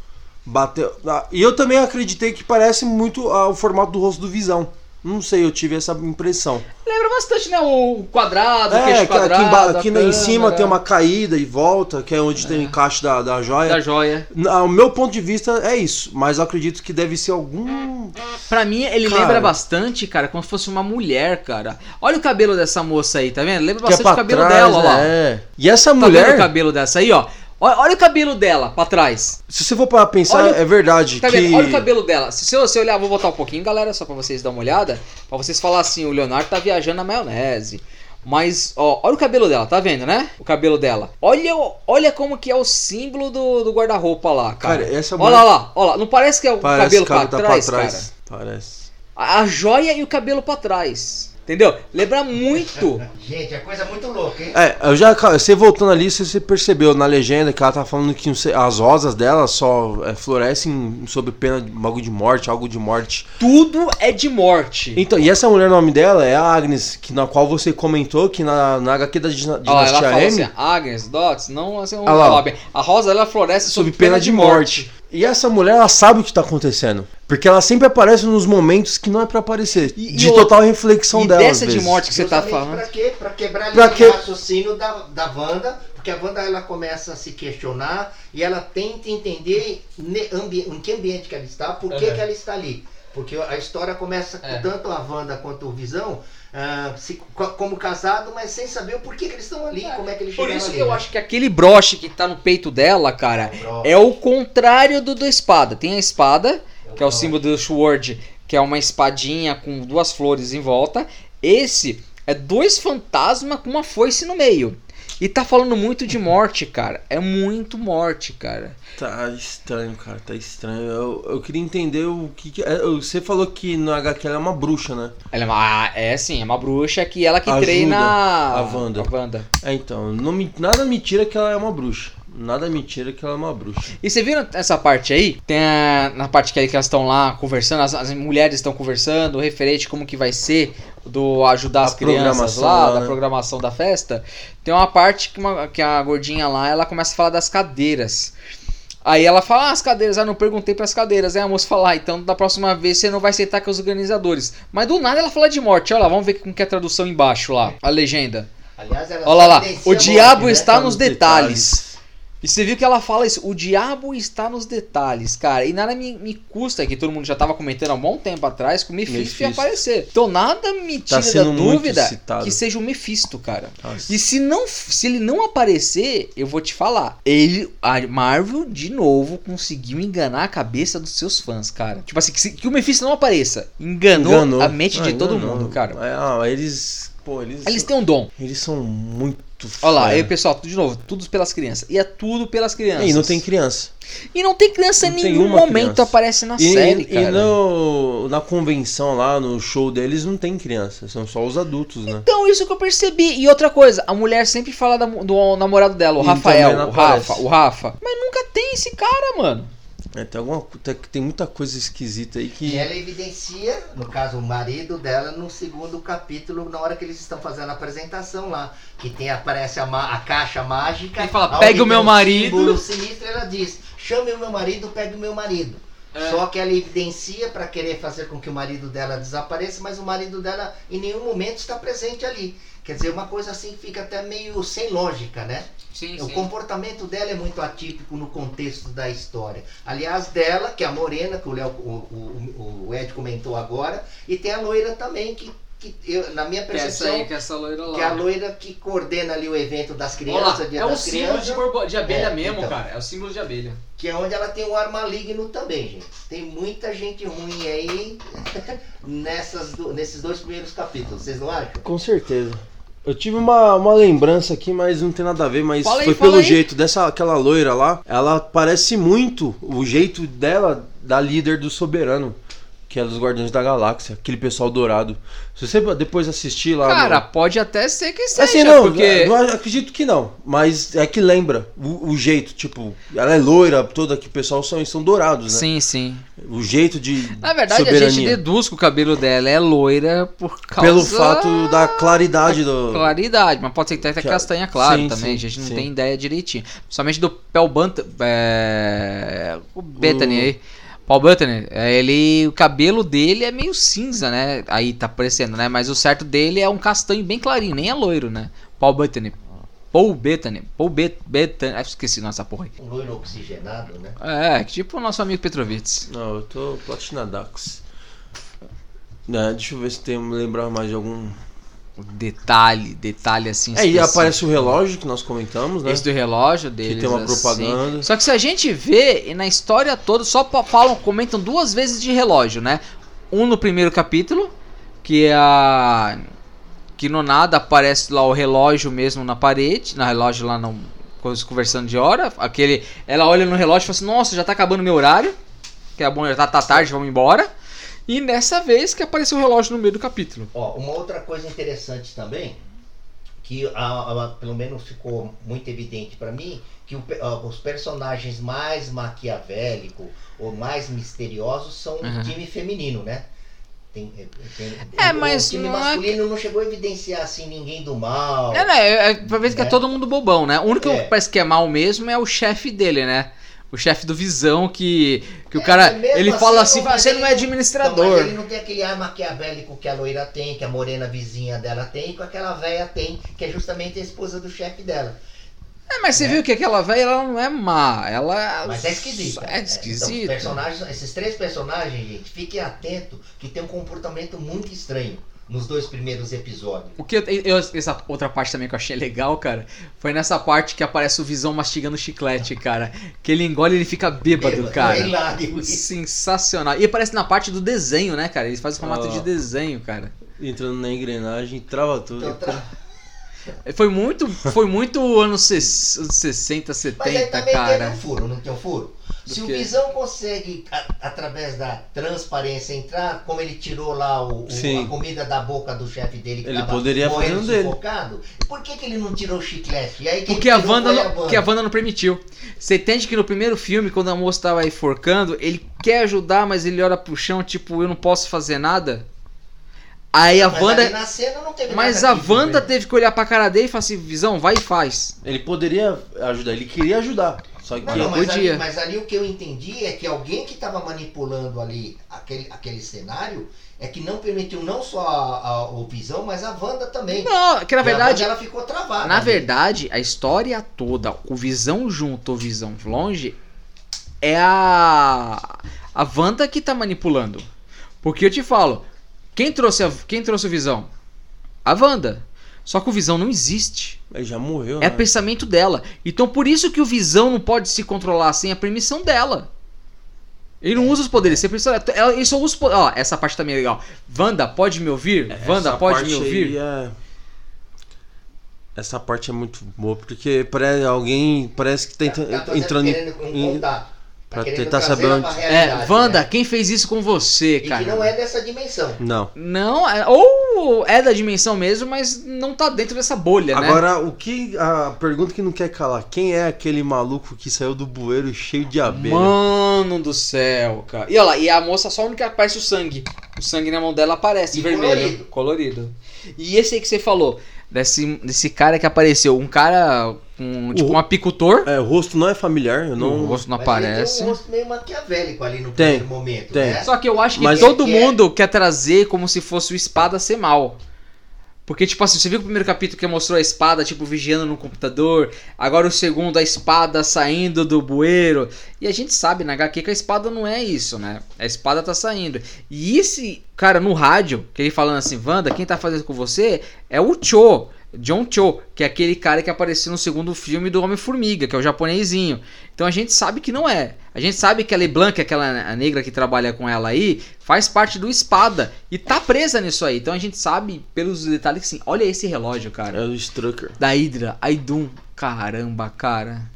Bateu. ah, E eu também acreditei que parece muito ah, o formato do rosto do Visão. Não sei, eu tive essa impressão. Lembra bastante, né? O quadrado, o É, queixo que aqui, quadrado. emba- a aqui em cima câmera tem uma caída e volta, que é onde tem o encaixe da, da joia. Da joia. Na- O meu ponto de vista é isso, mas eu acredito que deve ser algum. Pra mim, ele Cara. lembra bastante, cara, como se fosse uma mulher, cara. Olha o cabelo dessa moça aí, tá vendo? Lembra é bastante pra o cabelo trás, dela, ó lá. É. E essa Tá vendo o mulher, cabelo dessa aí, ó? Olha, olha o cabelo dela pra trás. se você for para pensar, Olha- é verdade Tá que. vendo? Olha o cabelo dela. Se você olhar, vou voltar um pouquinho, galera, só pra vocês darem uma olhada. Pra vocês falar assim, o Leonardo tá viajando na maionese. Mas, ó, olha o cabelo dela, tá vendo, né? O cabelo dela. Olha, olha como que é o símbolo do, do guarda-roupa lá, cara. Cara, essa Olha mulher- lá, lá, olha lá. Não parece que é o Parece cabelo pra tá trás, pra cara? trás. Parece. A, a joia e o cabelo pra trás. Entendeu? Lembra muito. Gente, é coisa muito louca, hein? É, eu já. Você voltando ali, você percebeu na legenda que ela tá falando que as rosas dela só é, florescem sob pena de algo de morte, algo de morte. Tudo é de morte. Então, e essa mulher, o nome dela é a Agnes, que, na qual você comentou que na, na HQ da Dina- Ó, ela Dinastia M, assim, Agnes, Dots, não assim, um Ah. A rosa ela floresce sob pena de morte. E essa mulher, ela sabe o que tá acontecendo. Porque ela sempre aparece nos momentos que não é pra aparecer. E- de e total reflexão E dela. dessa às de morte que você tá Justamente falando. Pra quê? Pra quebrar ali Pra o quê? raciocínio da, da Wanda, porque a Wanda ela começa a se questionar e ela tenta entender ne- ambi- em que ambiente que ela está, por que, Uhum. que ela está ali. Porque a história começa com É. tanto a Wanda quanto o Visão ah, se- co- como casado, mas sem saber o porquê que eles estão ali, como é que eles Por chegaram isso ali. que eu né? acho que aquele broche que tá no peito dela, cara, é o contrário do da espada. Tem a espada, que é o símbolo do Sword, que é uma espadinha com duas flores em volta. Esse é dois fantasmas com uma foice no meio. E tá falando muito de morte, cara. É muito morte, cara. Tá estranho, cara, tá estranho. Eu, eu queria entender o que, que é. Você falou que no HQ ela é uma bruxa, né? Ela é, uma, ah, é sim, é uma bruxa que ela que Ajuda treina a Wanda. A Wanda. É, então, não me, nada me tira que ela é uma bruxa. Nada me tira que ela é uma bruxa. E você viu essa parte aí? Tem a, na parte que, aí que elas estão lá conversando, as, as mulheres estão conversando, referente como que vai ser do ajudar A as crianças lá, lá, da né? programação da festa. Tem uma parte que, uma- que a gordinha lá, ela começa a falar das cadeiras. Aí ela fala, ah, as cadeiras, ah, não perguntei pras cadeiras. Aí a moça fala, ah, então da próxima vez você não vai sentar com os organizadores. Mas do nada ela fala de morte, olha lá, vamos ver com que é a tradução embaixo lá, a legenda. Aliás, ela Olha lá, evidencia o a morte, diabo né? está Tá nos nos detalhes. E você viu que ela fala isso, o diabo está nos detalhes, cara. E nada me, me custa, que todo mundo já tava comentando há um bom tempo atrás, que o Mephisto ia aparecer. Então nada me tira da sendo muito dúvida que seja o Mephisto, cara. Nossa. E se não, se ele não aparecer, eu vou te falar. Ele, a Marvel de novo conseguiu enganar a cabeça dos seus fãs, cara. Tipo assim, que, se- que o Mephisto não apareça, enganou, Enganou. a mente de Ah, todo enganou. mundo, cara. Ah, eles. Pô, eles. Eles têm um dom. Eles são muito. Olha lá, fera. aí pessoal, de novo, tudo pelas crianças. E é tudo pelas crianças. E não tem criança. E não tem criança em Não nenhum momento criança. aparece na E, série, e cara. no, na convenção lá, no show deles, não tem criança. São só os adultos, né? Então, isso que eu percebi. E outra coisa, a mulher sempre fala da- do namorado dela, o E Rafael, também não o. Rafa, o Rafa. Mas nunca tem esse cara, mano. É, tem, alguma, tem, tem muita coisa esquisita aí que. E ela evidencia, no caso, o marido dela, no segundo capítulo, na hora que eles estão fazendo a apresentação lá. Que tem, aparece a, ma- a caixa mágica. Ele fala, "Pega o meu um marido." símbolo sinistro, ela diz: chame o meu marido, pegue o meu marido. É. Só que ela evidencia para querer fazer com que o marido dela desapareça, mas o marido dela em nenhum momento está presente ali. Quer dizer, uma coisa assim que fica até meio sem lógica, né? Sim, O comportamento dela é muito atípico no contexto da história. Aliás, dela, que é a morena, que o, Léo, o, o, o Ed comentou agora, e tem a loira também, que, que eu, na minha percepção, que é essa loira lá. que é a loira que coordena ali o evento das crianças, dia é o das símbolo crianças, de, borbo- de abelha É, mesmo, então. cara. É o símbolo de abelha. que é onde ela tem um ar maligno também, gente. Tem muita gente ruim aí nessas, nesses dois primeiros capítulos, vocês não acham? Com certeza. Eu tive uma, uma lembrança aqui, mas não tem nada a ver, mas aí, foi pelo aí. jeito dessa aquela loira lá. Ela parece muito o jeito dela da líder do Soberano, que é dos Guardiões da Galáxia, aquele pessoal dourado. Se você depois assistir lá. Cara, no... pode até ser que seja, Assim, não, porque... eu acredito que não, mas é que lembra o, o jeito, tipo, ela é loira, toda que o pessoal são, são dourados, né? Sim, sim. O jeito de Na verdade, a soberania. gente deduz que o cabelo dela é loira por causa... pelo fato da claridade do Claridade, mas pode ser que tenha até Que a- castanha clara sim, também, sim, a gente não sim. tem ideia direitinho. Somente do Paul Banta, é, o Bethany O- aí. Paul Bethany, é, ele, o cabelo dele é meio cinza, né? Aí tá aparecendo, né? Mas o certo dele é um castanho bem clarinho, nem é loiro, né? Paul Bethany. Paul Bethany. Paul Bet Bethany. Ah, esqueci nossa porra aí. Um loiro oxigenado, né? É, tipo o nosso amigo Petrovitz. Não, eu tô Platinadax. É, deixa eu ver se tem lembrar mais de algum. Detalhe, detalhe assim. É, e aparece o relógio que nós comentamos, né? Esse do relógio deles. tem uma assim. propaganda. Só que se a gente vê, e na história toda, só falam, comentam duas vezes de relógio, né? Um no primeiro capítulo, que é a. Que no nada aparece lá o relógio mesmo na parede, na relógio lá no. coisa- Conversando de hora. Aquele. Ela olha no relógio e fala assim, nossa, já tá acabando meu horário. Que é bom, já tá, tá tarde, vamos embora. E nessa vez que apareceu o relógio no meio do capítulo. Ó, uma outra coisa interessante também, que a- a- pelo menos ficou muito evidente para mim, que o pe- ah, os personagens mais maquiavélicos ou mais misteriosos são Uhum. o time feminino, né? Tem, tem- É, mas o time não é masculino não chegou a evidenciar assim ninguém do mal. É, né? É, é, pra ver que é É. todo mundo bobão, né? O único É. que parece que é mal mesmo é o chefe dele, né? O chefe do Visão, que, que o É, cara. mesmo Ele fala assim, você não é Então, administrador. mas ele não tem aquele ar maquiavélico que a loira tem, que a morena vizinha dela tem, que aquela véia tem, que é justamente a esposa do chefe dela. É, mas você né? viu que aquela velha ela não é má. Ela. Mas é esquisita. É Então, esquisita. personagens, esses três personagens, gente, fiquem atentos que tem um comportamento muito estranho nos dois primeiros episódios. O que eu, eu- essa outra parte também que eu achei legal, cara, foi nessa parte que aparece o Visão mastigando chiclete, cara. Que ele engole e ele fica bêbado, Bêbado, cara. é hilário. Sensacional. E aparece na parte do desenho, né, cara? Eles fazem formato Ah. de desenho, cara. Entrando na engrenagem, trava tudo. Então, tra- Foi muito, foi muito anos ses- anos 60, Mas aí 70, também cara. um furo, não tem um furo? Do Se o quê? Visão consegue, a- através da transparência, entrar, como ele tirou lá o, o- a comida da boca do chefe dele que Ele poderia fazer um dele. por que, que ele não tirou o chiclete? E aí Porque a, Wanda não, porque a Wanda não permitiu. Você entende que no primeiro filme, quando a moça tava enforcando, ele quer ajudar, mas ele olha pro chão, tipo, eu não posso fazer nada. Aí a Mas Wanda. ali na cena não teve Mas nada a que Wanda teve que olhar pra cara dele e falar assim: Visão, vai e faz. Ele poderia ajudar, ele queria ajudar. Só que Não, não, mas, podia. ali, mas ali o que eu entendi é que alguém que estava manipulando ali aquele, aquele cenário é que não permitiu não só a, a- o Visão, mas a Wanda também. Não, que na a verdade. Wanda, ela ficou travada. Na ali. verdade, a história toda, o Visão junto ou Visão longe, é a. A Wanda que tá manipulando. Porque eu te falo, quem trouxe, a, quem trouxe o Visão? A Wanda. Só que o Visão não existe. ele já morreu, É né? pensamento dela. Então por isso que o Visão não pode se controlar sem a permissão dela. Ele não usa os poderes, sem a permissão dela. Ela- Ele só usa os poderes. Ó, essa parte também é legal. Wanda, pode me ouvir? Wanda, Essa pode parte me ouvir? aí é- Essa parte é muito boa, porque parece alguém parece que tá Ela tá entrando em- contar. Tá pra querendo tentar saber onde- pra É, Wanda, né? quem fez isso com você, E cara? que não é dessa dimensão. Não. Não, é- ou é da dimensão mesmo, mas não tá dentro dessa bolha, né? Agora, o que. A pergunta que não quer calar: quem é aquele maluco que saiu do bueiro cheio de abelha? Mano do céu, cara. E olha lá, e a moça só a única que aparece o sangue. O sangue na mão dela aparece E vermelho. colorido. Colorido. E esse aí que você falou, desse, desse cara que apareceu, um cara com tipo O- um apicultor. É, o rosto não é familiar, eu O não. rosto não Mas ele aparece. tem um rosto meio maquiavélico ali no Tem, primeiro momento, tem. né? Só que eu acho que Mas- todo quer- mundo quer trazer como se fosse o espada ser mal. Porque, tipo assim, você viu o primeiro capítulo que mostrou a espada, tipo, vigiando no computador. Agora o segundo, a espada saindo do bueiro. E a gente sabe na HQ que a espada não é isso, né? A espada tá saindo. E esse cara no rádio, que ele falando assim, Wanda, quem tá fazendo com você é o Cho. John Cho, que é aquele cara que apareceu no segundo filme do Homem-Formiga, que é o japonesinho. Então a gente sabe que não é. A gente sabe que a LeBlanc, aquela a negra que trabalha com ela aí, faz parte do Espada e tá presa nisso aí. Então a gente sabe pelos detalhes que sim. Olha esse relógio, cara. É o Strucker. Da Hydra, Aidum. Caramba, cara.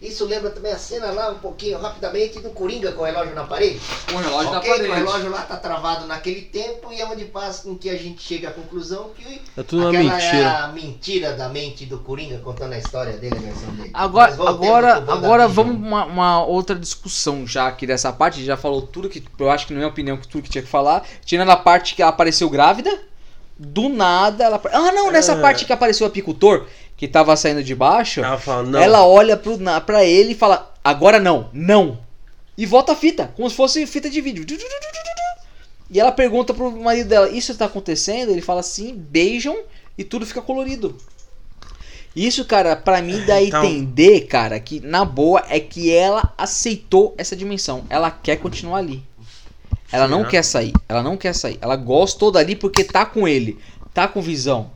Isso lembra também a cena lá, um pouquinho, rapidamente, do Coringa com o relógio na parede. O relógio ok, que o relógio lá tá travado naquele tempo e é onde faz com que a gente chegue à conclusão que É tudo uma aquela é mentira. a mentira da mente do Coringa contando a história dele, a versão dele. Agora, agora, agora vamos uma, uma outra discussão já aqui dessa parte. A gente já falou tudo que eu acho que na minha opinião que tudo que tinha que falar. Tirando a parte que ela apareceu grávida, do nada ela. Ah, não, nessa É. parte que apareceu o apicultor que tava saindo de baixo. Ela fala. Ela olha pro, na, pra ele e fala: Agora não, não. E volta a fita, como se fosse fita de vídeo. E ela pergunta pro marido dela: Isso tá acontecendo? Ele fala assim: beijam e tudo fica colorido. Isso, cara, pra mim dá a Então- entender, cara, que na boa é que ela aceitou essa dimensão. Ela quer continuar ali. Ela não quer sair. Ela não quer sair. Ela gostou dali porque tá com ele. Tá com visão.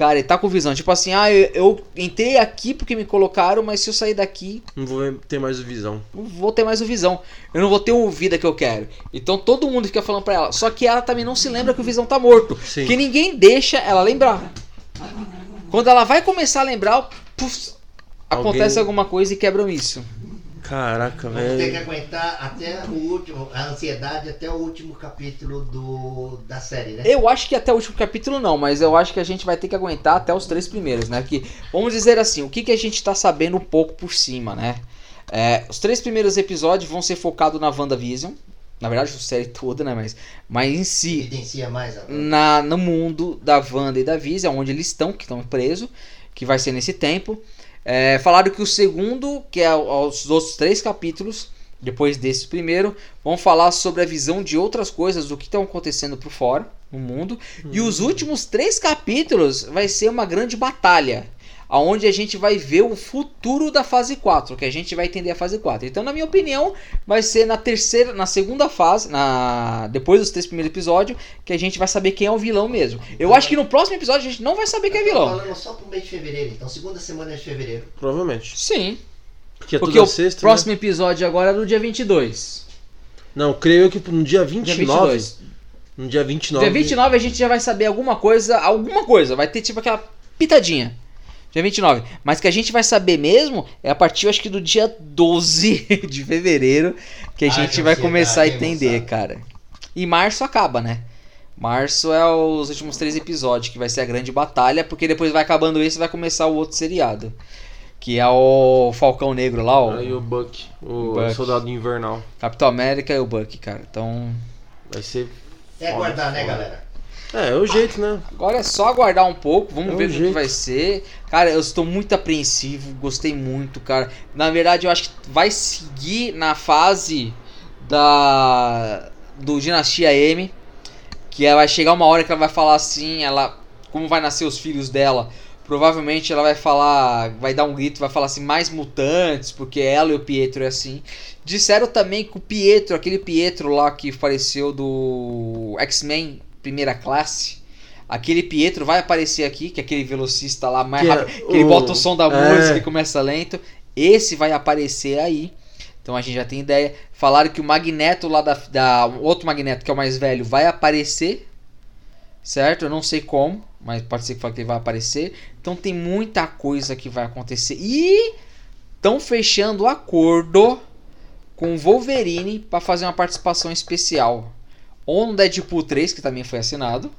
Cara, ele tá com visão. Tipo assim, ah, eu, eu entrei aqui porque me colocaram, mas se eu sair daqui, Não vou ter mais o visão. não vou ter mais o visão. Eu não vou ter o vida que eu quero. Então todo mundo fica falando pra ela. Só que ela também não se lembra que o visão tá morto. Sim. Que ninguém deixa ela lembrar. Quando ela vai começar a lembrar, acontece Alguém- alguma coisa e quebram isso. Caraca, Vamos ter que velho. aguentar até o último, a ansiedade até o último capítulo do, da série, né? Eu acho que até o último capítulo não, mas eu acho que a gente vai ter que aguentar até os três primeiros, né? Que, vamos dizer assim, o que, que a gente tá sabendo um pouco por cima, né? É, os três primeiros episódios vão ser focados na WandaVision. Na verdade, a série toda, né? Mas, mas em si, Evidencia mais a na, no mundo da Wanda e da Vision, onde eles estão, que estão presos, que vai ser nesse tempo. É, falaram que o segundo, que é os outros três capítulos, depois desse primeiro, vão falar sobre a visão de outras coisas, do que estão acontecendo por fora, no mundo. E os últimos três capítulos vai ser uma grande batalha. Onde a gente vai ver o futuro da fase 4, que a gente vai entender a fase 4. Então, na minha opinião, vai ser na terceira, na segunda fase, na depois dos três primeiros episódios, que a gente vai saber quem é o vilão mesmo. Eu acho que no próximo episódio a gente não vai saber quem é Eu tô vilão. falando só pro mês de fevereiro, então segunda semana de fevereiro. Provavelmente. Sim. Porque é Porque o sexta. próximo episódio agora é no dia 22. Né? Não, creio que no dia Dia 29. 22. No dia 29. Dia 29 a gente já vai saber alguma coisa, alguma coisa. Vai ter tipo aquela pitadinha. Dia 29. Mas que a gente vai saber mesmo é a partir, eu acho que do dia 12 de fevereiro que a Ai, gente vai começar a entender, moçada? cara. E março acaba, né? Março é os últimos três episódios, que vai ser a grande batalha, porque depois vai acabando esse e vai começar o outro seriado. Que é o Falcão Negro lá, o Aí o Buck, o Buck. Soldado Invernal. Capitão América e o Buck, cara. Então, Vai ser. É aguardar, né, galera? É, é o jeito, né? agora é só aguardar um pouco, vamos É ver como que vai ser. Cara, eu estou muito apreensivo, gostei muito, cara. Na verdade, eu acho que vai seguir na fase da do Dinastia M, que ela vai chegar uma hora que ela vai falar assim, ela como vai nascer os filhos dela, provavelmente ela vai falar, vai dar um grito, vai falar assim, mais mutantes, porque ela e o Pietro é assim. Disseram também que o Pietro, aquele Pietro lá que faleceu do X-Men primeira classe, aquele Pietro vai aparecer aqui, que é aquele velocista lá mais Que é rápido, que ele o- bota o som da é. música e começa lento. Esse vai aparecer aí. Então a gente já tem ideia. Falaram que o Magneto lá da, da o outro Magneto, que é o mais velho, vai aparecer. Certo? Eu não sei como, mas pode ser que ele vai aparecer. Então tem muita coisa que vai acontecer. E estão fechando acordo com o Wolverine para fazer uma participação especial. Ou no Deadpool 3, que também foi assinado.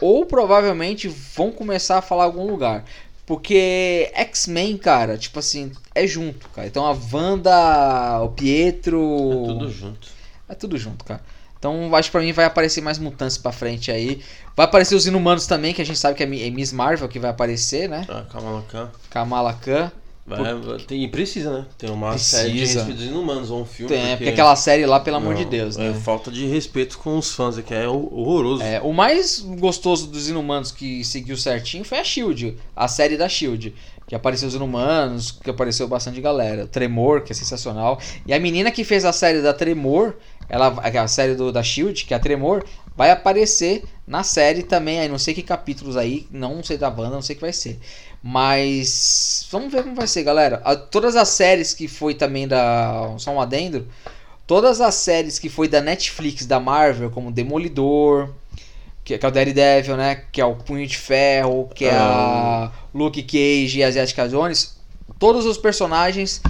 Ou provavelmente vão começar a falar em algum lugar. Porque X-Men, cara, tipo assim, é junto, cara. Então a Wanda, o Pietro. É tudo junto. É tudo junto, cara. Então acho que pra mim vai aparecer mais mutantes pra frente aí. Vai aparecer os inumanos também, que a gente sabe que é é Miss Marvel que vai aparecer, né? Ah, Kamala Khan. Kamala Khan. Vai, tem, e precisa, né? Tem uma Precisa. série de respeito dos inumanos, ou um filme. Tem, porque aquela série lá, pelo amor de Não, Deus, É né? falta de respeito com os fãs, é que é horroroso. É, o mais gostoso dos Inumanos que seguiu certinho foi a Shield, a série da Shield. Que apareceu os Inumanos, que apareceu bastante galera. Tremor, que é sensacional. E a menina que fez a série da Tremor, ela, a série do, da Shield, que é a Tremor, vai aparecer na série também. Aí não sei que capítulos aí, não sei da banda, não sei o que vai ser. Mas vamos ver como vai ser, galera. A- todas as séries que foi também da. Só um adendo. Todas as séries que foi da Netflix, da Marvel, como Demolidor, que, que é o Daredevil, né? Que é o Punho de Ferro, que é a Luke Cage e a Jessica Jones. Todos os personagens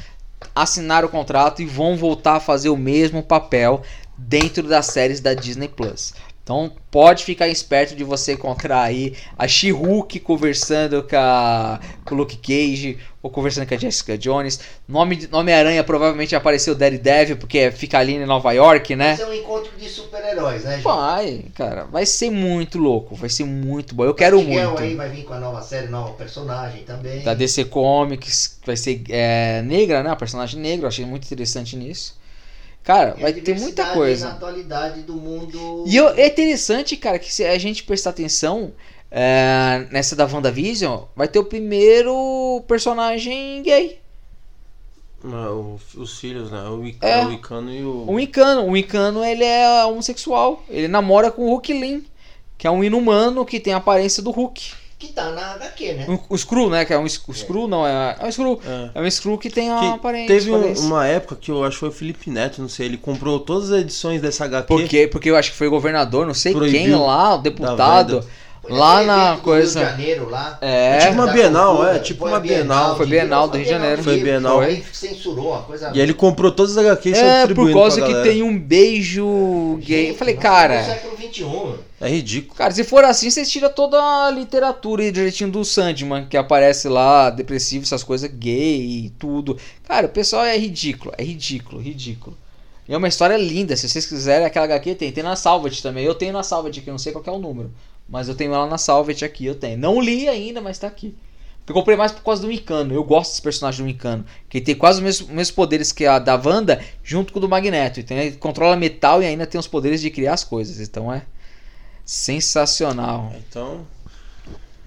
assinaram o contrato e vão voltar a fazer o mesmo papel dentro das séries da Disney Plus. Então pode ficar esperto de você encontrar aí a She-Hulk conversando com, a, com o Luke Cage ou conversando com a Jessica Jones. Nome de- Nome-Aranha provavelmente apareceu o Daredevil porque fica ali em Nova York, né? Esse é um encontro de super-heróis, né, gente? Vai, cara, vai ser muito louco, vai ser muito bom. Eu quero Miguel muito. aí vai vir com a nova série, nova personagem também. Da DC Comics, vai ser é, negra, né? A personagem negra, eu achei muito interessante nisso. Cara, vai ter muita diversidade Na coisa. atualidade do mundo. E eu- é interessante, cara, que se a gente prestar atenção é, nessa da WandaVision, vai ter o primeiro personagem gay. Ah, o- os filhos, né? O, Ica, É. o Icano e o. O Incano. O Incano, ele é homossexual. Ele namora com o Hulk Lin, que é um inumano que tem a aparência do Hulk. Que tá na HQ, né? O, o Skrull, né? Que é um o Skrull, não, é, é um Skrull. É. É um Skrull que tem a Que aparência. teve um- uma época que eu acho que foi o Felipe Neto, não sei, ele comprou todas as edições dessa HQ. Por quê? Porque eu acho que foi o governador, não sei quem lá, o deputado. Foi Lá na coisa- Rio de Janeiro lá. É, tipo uma Bienal, cultura. é, tipo Foi uma a Bienal. Foi de Bienal Rio, do Rio de Janeiro. Foi Bienal. Aí censurou uma coisa. E ele comprou todas as HQs e é por causa que galera. tem um beijo gay. Eu falei, cara. No século XXI. É ridículo. Cara, se for assim, vocês tiram toda a literatura aí direitinho do Sandman, que aparece lá, depressivo, essas coisas gay e tudo. Cara, o pessoal é ridículo, é ridículo, ridículo. E é uma história linda, se vocês quiserem, aquela HQ tem. Tem na Salvat também. Eu tenho na Salvat aqui, eu não sei qual que é o número. Mas eu tenho ela na Salvat aqui, eu tenho. Não li ainda, mas tá aqui. Eu comprei mais por causa do Micano. Eu gosto desse personagem do Micano. Que ele tem quase os mesmos, mesmos poderes que a da Wanda, junto com o do Magneto. Então ele controla metal e ainda tem os poderes de criar as coisas. Então é sensacional. Então,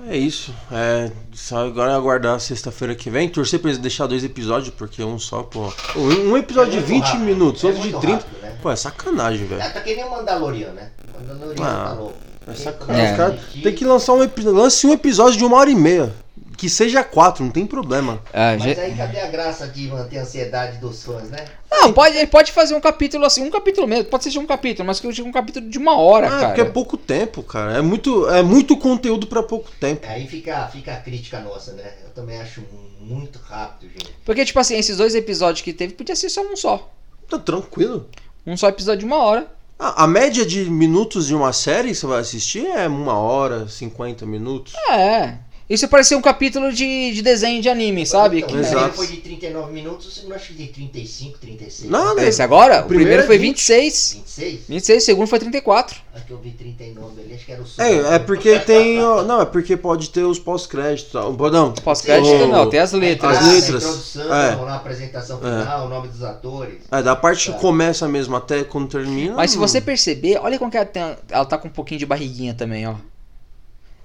é isso. É, só agora é aguardar sexta-feira que vem. Torcer pra eles deixar dois episódios, porque um só, pô. Um, episódio É de muito 20 rápido, minutos, é outro de muito 30. rápido, né? Pô, é sacanagem, velho. Ah, tá que nem o Mandaloriano, né? O Mandaloriano Ah, tá louco. É Tem sacanagem. É. Os caras tem que lançar um episódio. Lance um episódio de uma hora e meia. que seja quatro, não tem problema. É, Mas gente- aí cadê a graça de manter a ansiedade dos fãs, né? Não, pode, ele pode fazer um capítulo assim, um capítulo mesmo, pode ser um capítulo, mas que eu digo um capítulo de uma hora, Ah, cara. porque é pouco tempo, cara. É muito, é muito conteúdo pra pouco tempo. Aí fica, fica a crítica nossa, né? Eu também acho muito rápido, gente. Porque, tipo assim, esses dois episódios que teve, podia ser só um só. Tá tranquilo. Um só episódio de uma hora. A, média de minutos de uma série que você vai assistir é uma hora, 50 minutos. É. Isso parecia um capítulo de, de desenho de anime, sabe? Então, Que- o primeiro Exato. foi de 39 minutos, o segundo acho que de 35, 36. Nada. Esse agora? O primeiro primeiro é foi 20. 26. 26? 26, o segundo foi 34. Acho que eu vi 39 ali, acho que era o som. É, é porque tem. ó, Não, é porque pode ter os pós-créditos. tá? Não, Pós-crédito O- não, tem as letras. As Ah, letras. A introdução, É. lá, a apresentação final, o nome dos atores. É, da parte Tá. que começa mesmo até quando termina. Mas se não- você perceber, olha como que ela, tem, ela tá com um pouquinho de barriguinha também, ó.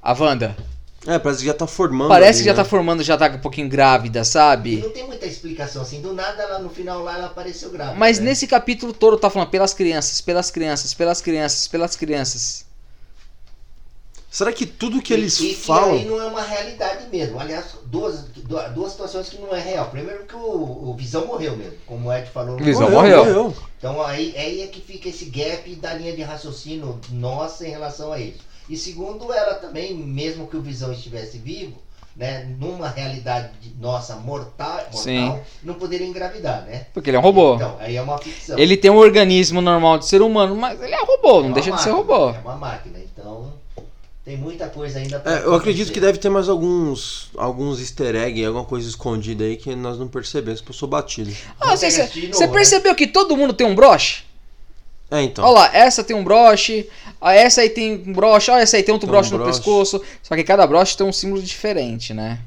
A Wanda. É, parece que já tá formando. Parece ali, que já né? tá formando, já tá um pouquinho grávida, E sabe? não tem muita explicação assim, do nada lá no final lá ela apareceu grávida. Mas né? nesse capítulo todo tá falando pelas crianças, pelas crianças, pelas crianças, pelas crianças. Será que tudo que E- eles e falam. Que aí não é uma realidade mesmo. Aliás, duas, duas, duas situações que não é real. Primeiro que o, o Visão morreu mesmo, como o Ed falou. no Visão começo. morreu. Então aí, aí é que fica esse gap da linha de raciocínio nossa em relação a isso. E segundo, ela também, mesmo que o Visão estivesse vivo, né, numa realidade de- nossa mortal, mortal não poderia engravidar, né? Porque ele é um robô. Então, aí é uma ficção. Ele tem um organismo normal de ser humano, mas ele é robô, É não deixa de ser máquina, robô. É uma máquina, então tem muita coisa ainda pra É, eu acredito acontecer. que deve ter mais alguns alguns easter egg, alguma coisa escondida aí que nós não percebemos, passou batido. Ah, você, você novo, né? percebeu que todo mundo tem um broche? É, então. Olha lá, essa tem um broche, essa aí tem um broche, olha essa aí tem outro Tem um broche no broche. pescoço. Só que cada broche tem um símbolo diferente, né?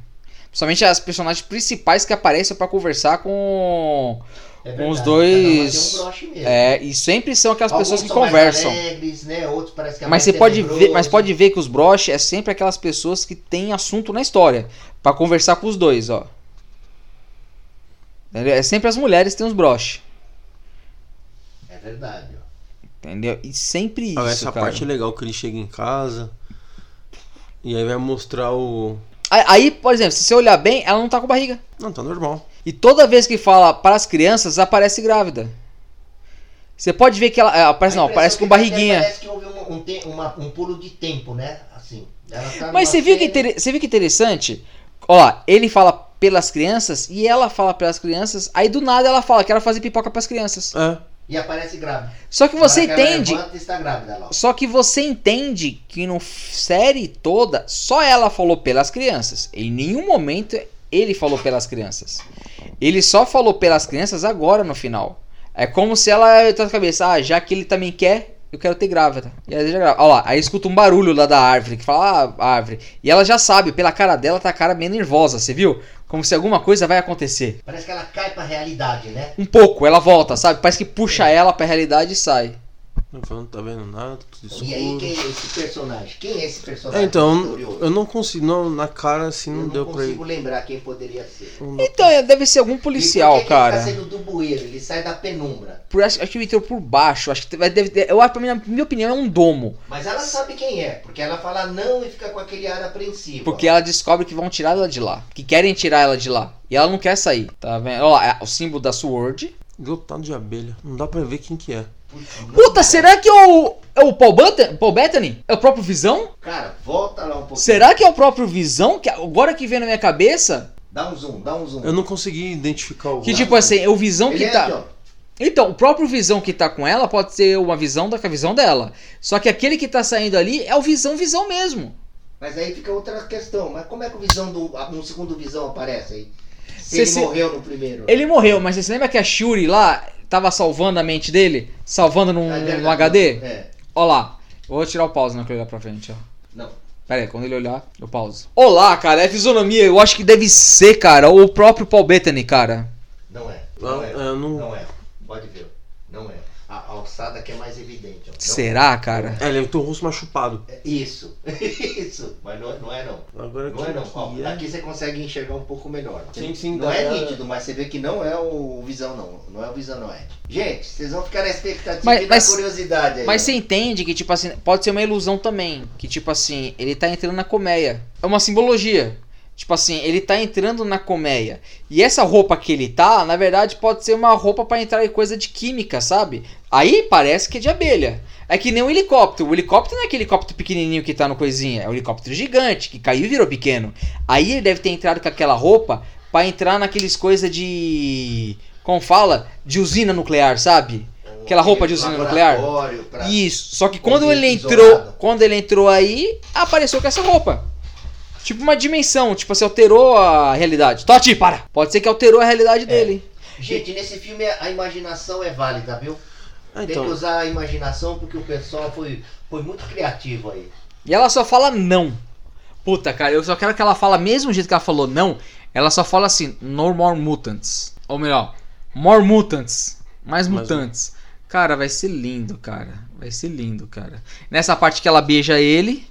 Principalmente as personagens principais que aparecem pra conversar com. É com os dois- um broche mesmo. É, e sempre são aquelas Alguns pessoas que são mais conversam. alegres, né? Outros parece que é Mas mais você pode ver, mas pode ver que os broches é sempre aquelas pessoas que têm assunto na história Pra conversar com os dois, ó. Entendeu? É sempre as mulheres que têm os broches, É verdade, ó. Entendeu? E sempre isso, Ah, essa cara. parte é legal que ele chega em casa e aí vai mostrar o. Aí, por exemplo, se você olhar bem, ela não tá com barriga. Não, tá normal. E toda vez que fala para as crianças, aparece grávida. Você pode ver que ela. é, Aparece, não, aparece com é barriguinha. Parece que houve um, um, te- uma- um pulo de tempo, né? Assim. Ela tá Mas você viu, que inter- você viu que interessante? Ó, ele fala pelas crianças e ela fala pelas crianças. Aí do nada ela fala que ela fazer pipoca pras crianças. É. E aparece grávida. Só que você entende. Só que você entende que no série toda só ela falou pelas crianças. Em nenhum momento ele falou pelas crianças. Ele só falou pelas crianças agora no final. É como se ela tá na cabeça, ah, já que ele também quer, eu quero ter grávida. E aí, já grávida. Olha lá, aí escuta um barulho lá da árvore, que fala, ah, árvore. E ela já sabe, pela cara dela tá a cara meio nervosa, você viu? Como se alguma coisa vai acontecer. Parece que ela cai pra realidade, né? Um pouco, ela volta, sabe? Parece que puxa ela pra realidade e sai. Não não tá vendo nada, tudo escuro. E aí, quem é esse personagem? Quem é esse personagem? É, então, eu não consigo, não, na cara assim Eu não, não deu pra ir. consigo lembrar quem poderia ser. Não dá Então, é, deve ser algum E policial, por que cara. Ele tá sendo do bueiro, ele sai da penumbra. Por, acho, acho que ele entrou por baixo. Acho que vai- deve, eu acho, pra mim, na minha opinião, é um domo. Mas ela sabe quem é, porque ela fala não e fica com aquele ar apreensivo. Porque ela descobre que vão tirar ela de lá. Que querem tirar ela de lá. E ela não quer sair. Tá vendo? Olha lá, é o símbolo da Sword. Lotado de abelha. Não dá pra ver quem que é. Puta, será que é o. É o Paul, Button, Paul Bettany? É o próprio Visão? Cara, volta lá um pouquinho. Será que é o próprio Visão? Que agora que vem na minha cabeça. Dá um zoom, dá um zoom. Eu não consegui identificar o Que tipo assim, é o Visão Ele que é tá. aqui, ó. Então, o próprio Visão que tá com ela pode ser uma visão da visão dela. Só que aquele que tá saindo ali é o Visão Visão mesmo. Mas aí fica outra questão. Mas como é que o visão do. Um segundo visão aparece aí? Se Cê ele se- morreu no primeiro. Ele morreu, mas você lembra que a Shuri lá tava salvando a mente dele? Salvando num, É verdade. num HD? É. Ó lá. Eu vou tirar o pause na olhar pra frente, ó. Não. Pera aí, quando ele olhar, eu pauso. Olá, cara, é fisionomia. Eu acho que deve ser, cara, o próprio Paul Bettany, cara. Não é. Não, Não, é. é, não- Não é. Pode ver. Não é. Alçada que é mais evidente. ó. Não Será, cara? É, ele tem o rosto mais chupado. é. Isso. Isso. Mas não, é- não é não. Agora Não é não. Ó, é? Aqui você consegue enxergar um pouco melhor. Sim, sim, Não é nítido, mas você vê que não é o Visão não. Não é o Visão não é. Gente, vocês vão ficar na expectativa Mas- e mas- na curiosidade aí. Mas você entende que, tipo assim, pode ser uma ilusão também. Que, tipo assim, ele tá entrando na colmeia. É uma simbologia. Tipo assim, ele tá entrando na colmeia. E essa roupa que ele tá, na verdade, pode ser uma roupa pra entrar em coisa de química, sabe? Aí parece que é de abelha. É que nem um helicóptero. O helicóptero não é aquele helicóptero pequenininho que tá no coisinha. É um helicóptero gigante, que caiu e virou pequeno. Aí ele deve ter entrado com aquela roupa pra entrar naqueles coisas de. Como fala? De usina nuclear, sabe? Aquela roupa de usina nuclear. Isso. Só que quando ele entrou, isolado. quando ele entrou aí, apareceu com essa roupa. Tipo uma dimensão, tipo assim, alterou a realidade. Totti, para! Pode ser que alterou a realidade dele. Gente, nesse filme a imaginação é válida, viu? Ah, Tem que então, usar a imaginação porque o pessoal foi, foi muito criativo aí. E ela só fala não. Puta, cara, eu só quero que ela fala, mesmo jeito que ela falou não, ela só fala assim, no more mutants. Ou melhor, more mutants. Mais mutantes. Cara, vai ser lindo, cara. Vai ser lindo, cara. Nessa parte que ela beija ele.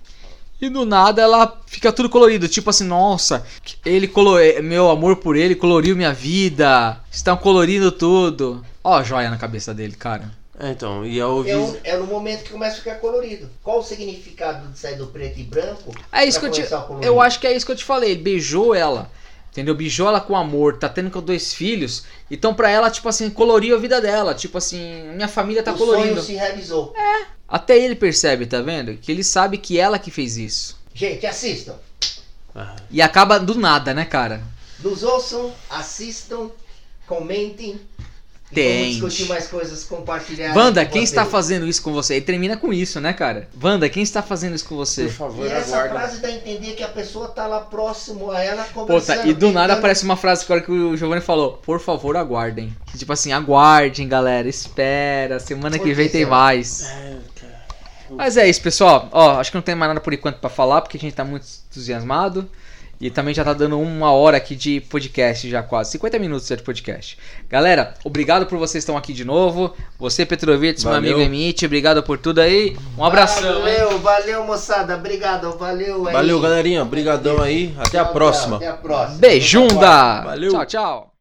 E do nada ela fica tudo colorido. Tipo assim, nossa, ele colo... meu amor por ele coloriu minha vida. Estão colorindo tudo. Ó, a joia na cabeça dele, cara. é, então, e eu É, vi. um- é no momento que começa a ficar colorido. Qual o significado de sair do preto e branco? É isso que eu te. Eu acho que é isso que eu te falei. Ele beijou ela. Entendeu? Beijou ela com amor, tá tendo com dois filhos. Então, pra ela, tipo assim, coloriu a vida dela. Tipo assim, minha família tá o colorindo. sonho se realizou. Até ele percebe, tá vendo? Que ele sabe que ela que fez isso. Gente, assistam. Ah, E acaba do nada, né, cara? Nos ouçam, assistam, comentem. E Tente. Vamos discutir mais coisas, compartilhar. Wanda, com quem está fazendo isso com você? E termina com isso, né, cara? Wanda, quem está fazendo isso com você? por E favor, essa aguarda. frase dá a entender que a pessoa tá lá próximo a ela Puta, conversando. e do nada aparece uma frase que o Giovanni falou: Por favor, aguardem. Tipo assim, aguardem, galera. Espera. Semana que vem tem mais. É, cara. Mas é isso, pessoal. Ó, acho que não tem mais nada por enquanto pra falar, porque a gente tá muito entusiasmado. E também já tá dando uma hora aqui de podcast, já quase. 50 minutos já de podcast. Galera, obrigado por vocês estão aqui de novo. Você, Petrovic, meu amigo Emite, obrigado por tudo aí. Um abração, hein? Valeu, valeu, moçada. Obrigado, valeu aí. Valeu, galerinha. Obrigadão aí. Até a próxima. Até a próxima. Beijunda! Valeu. Tchau, tchau.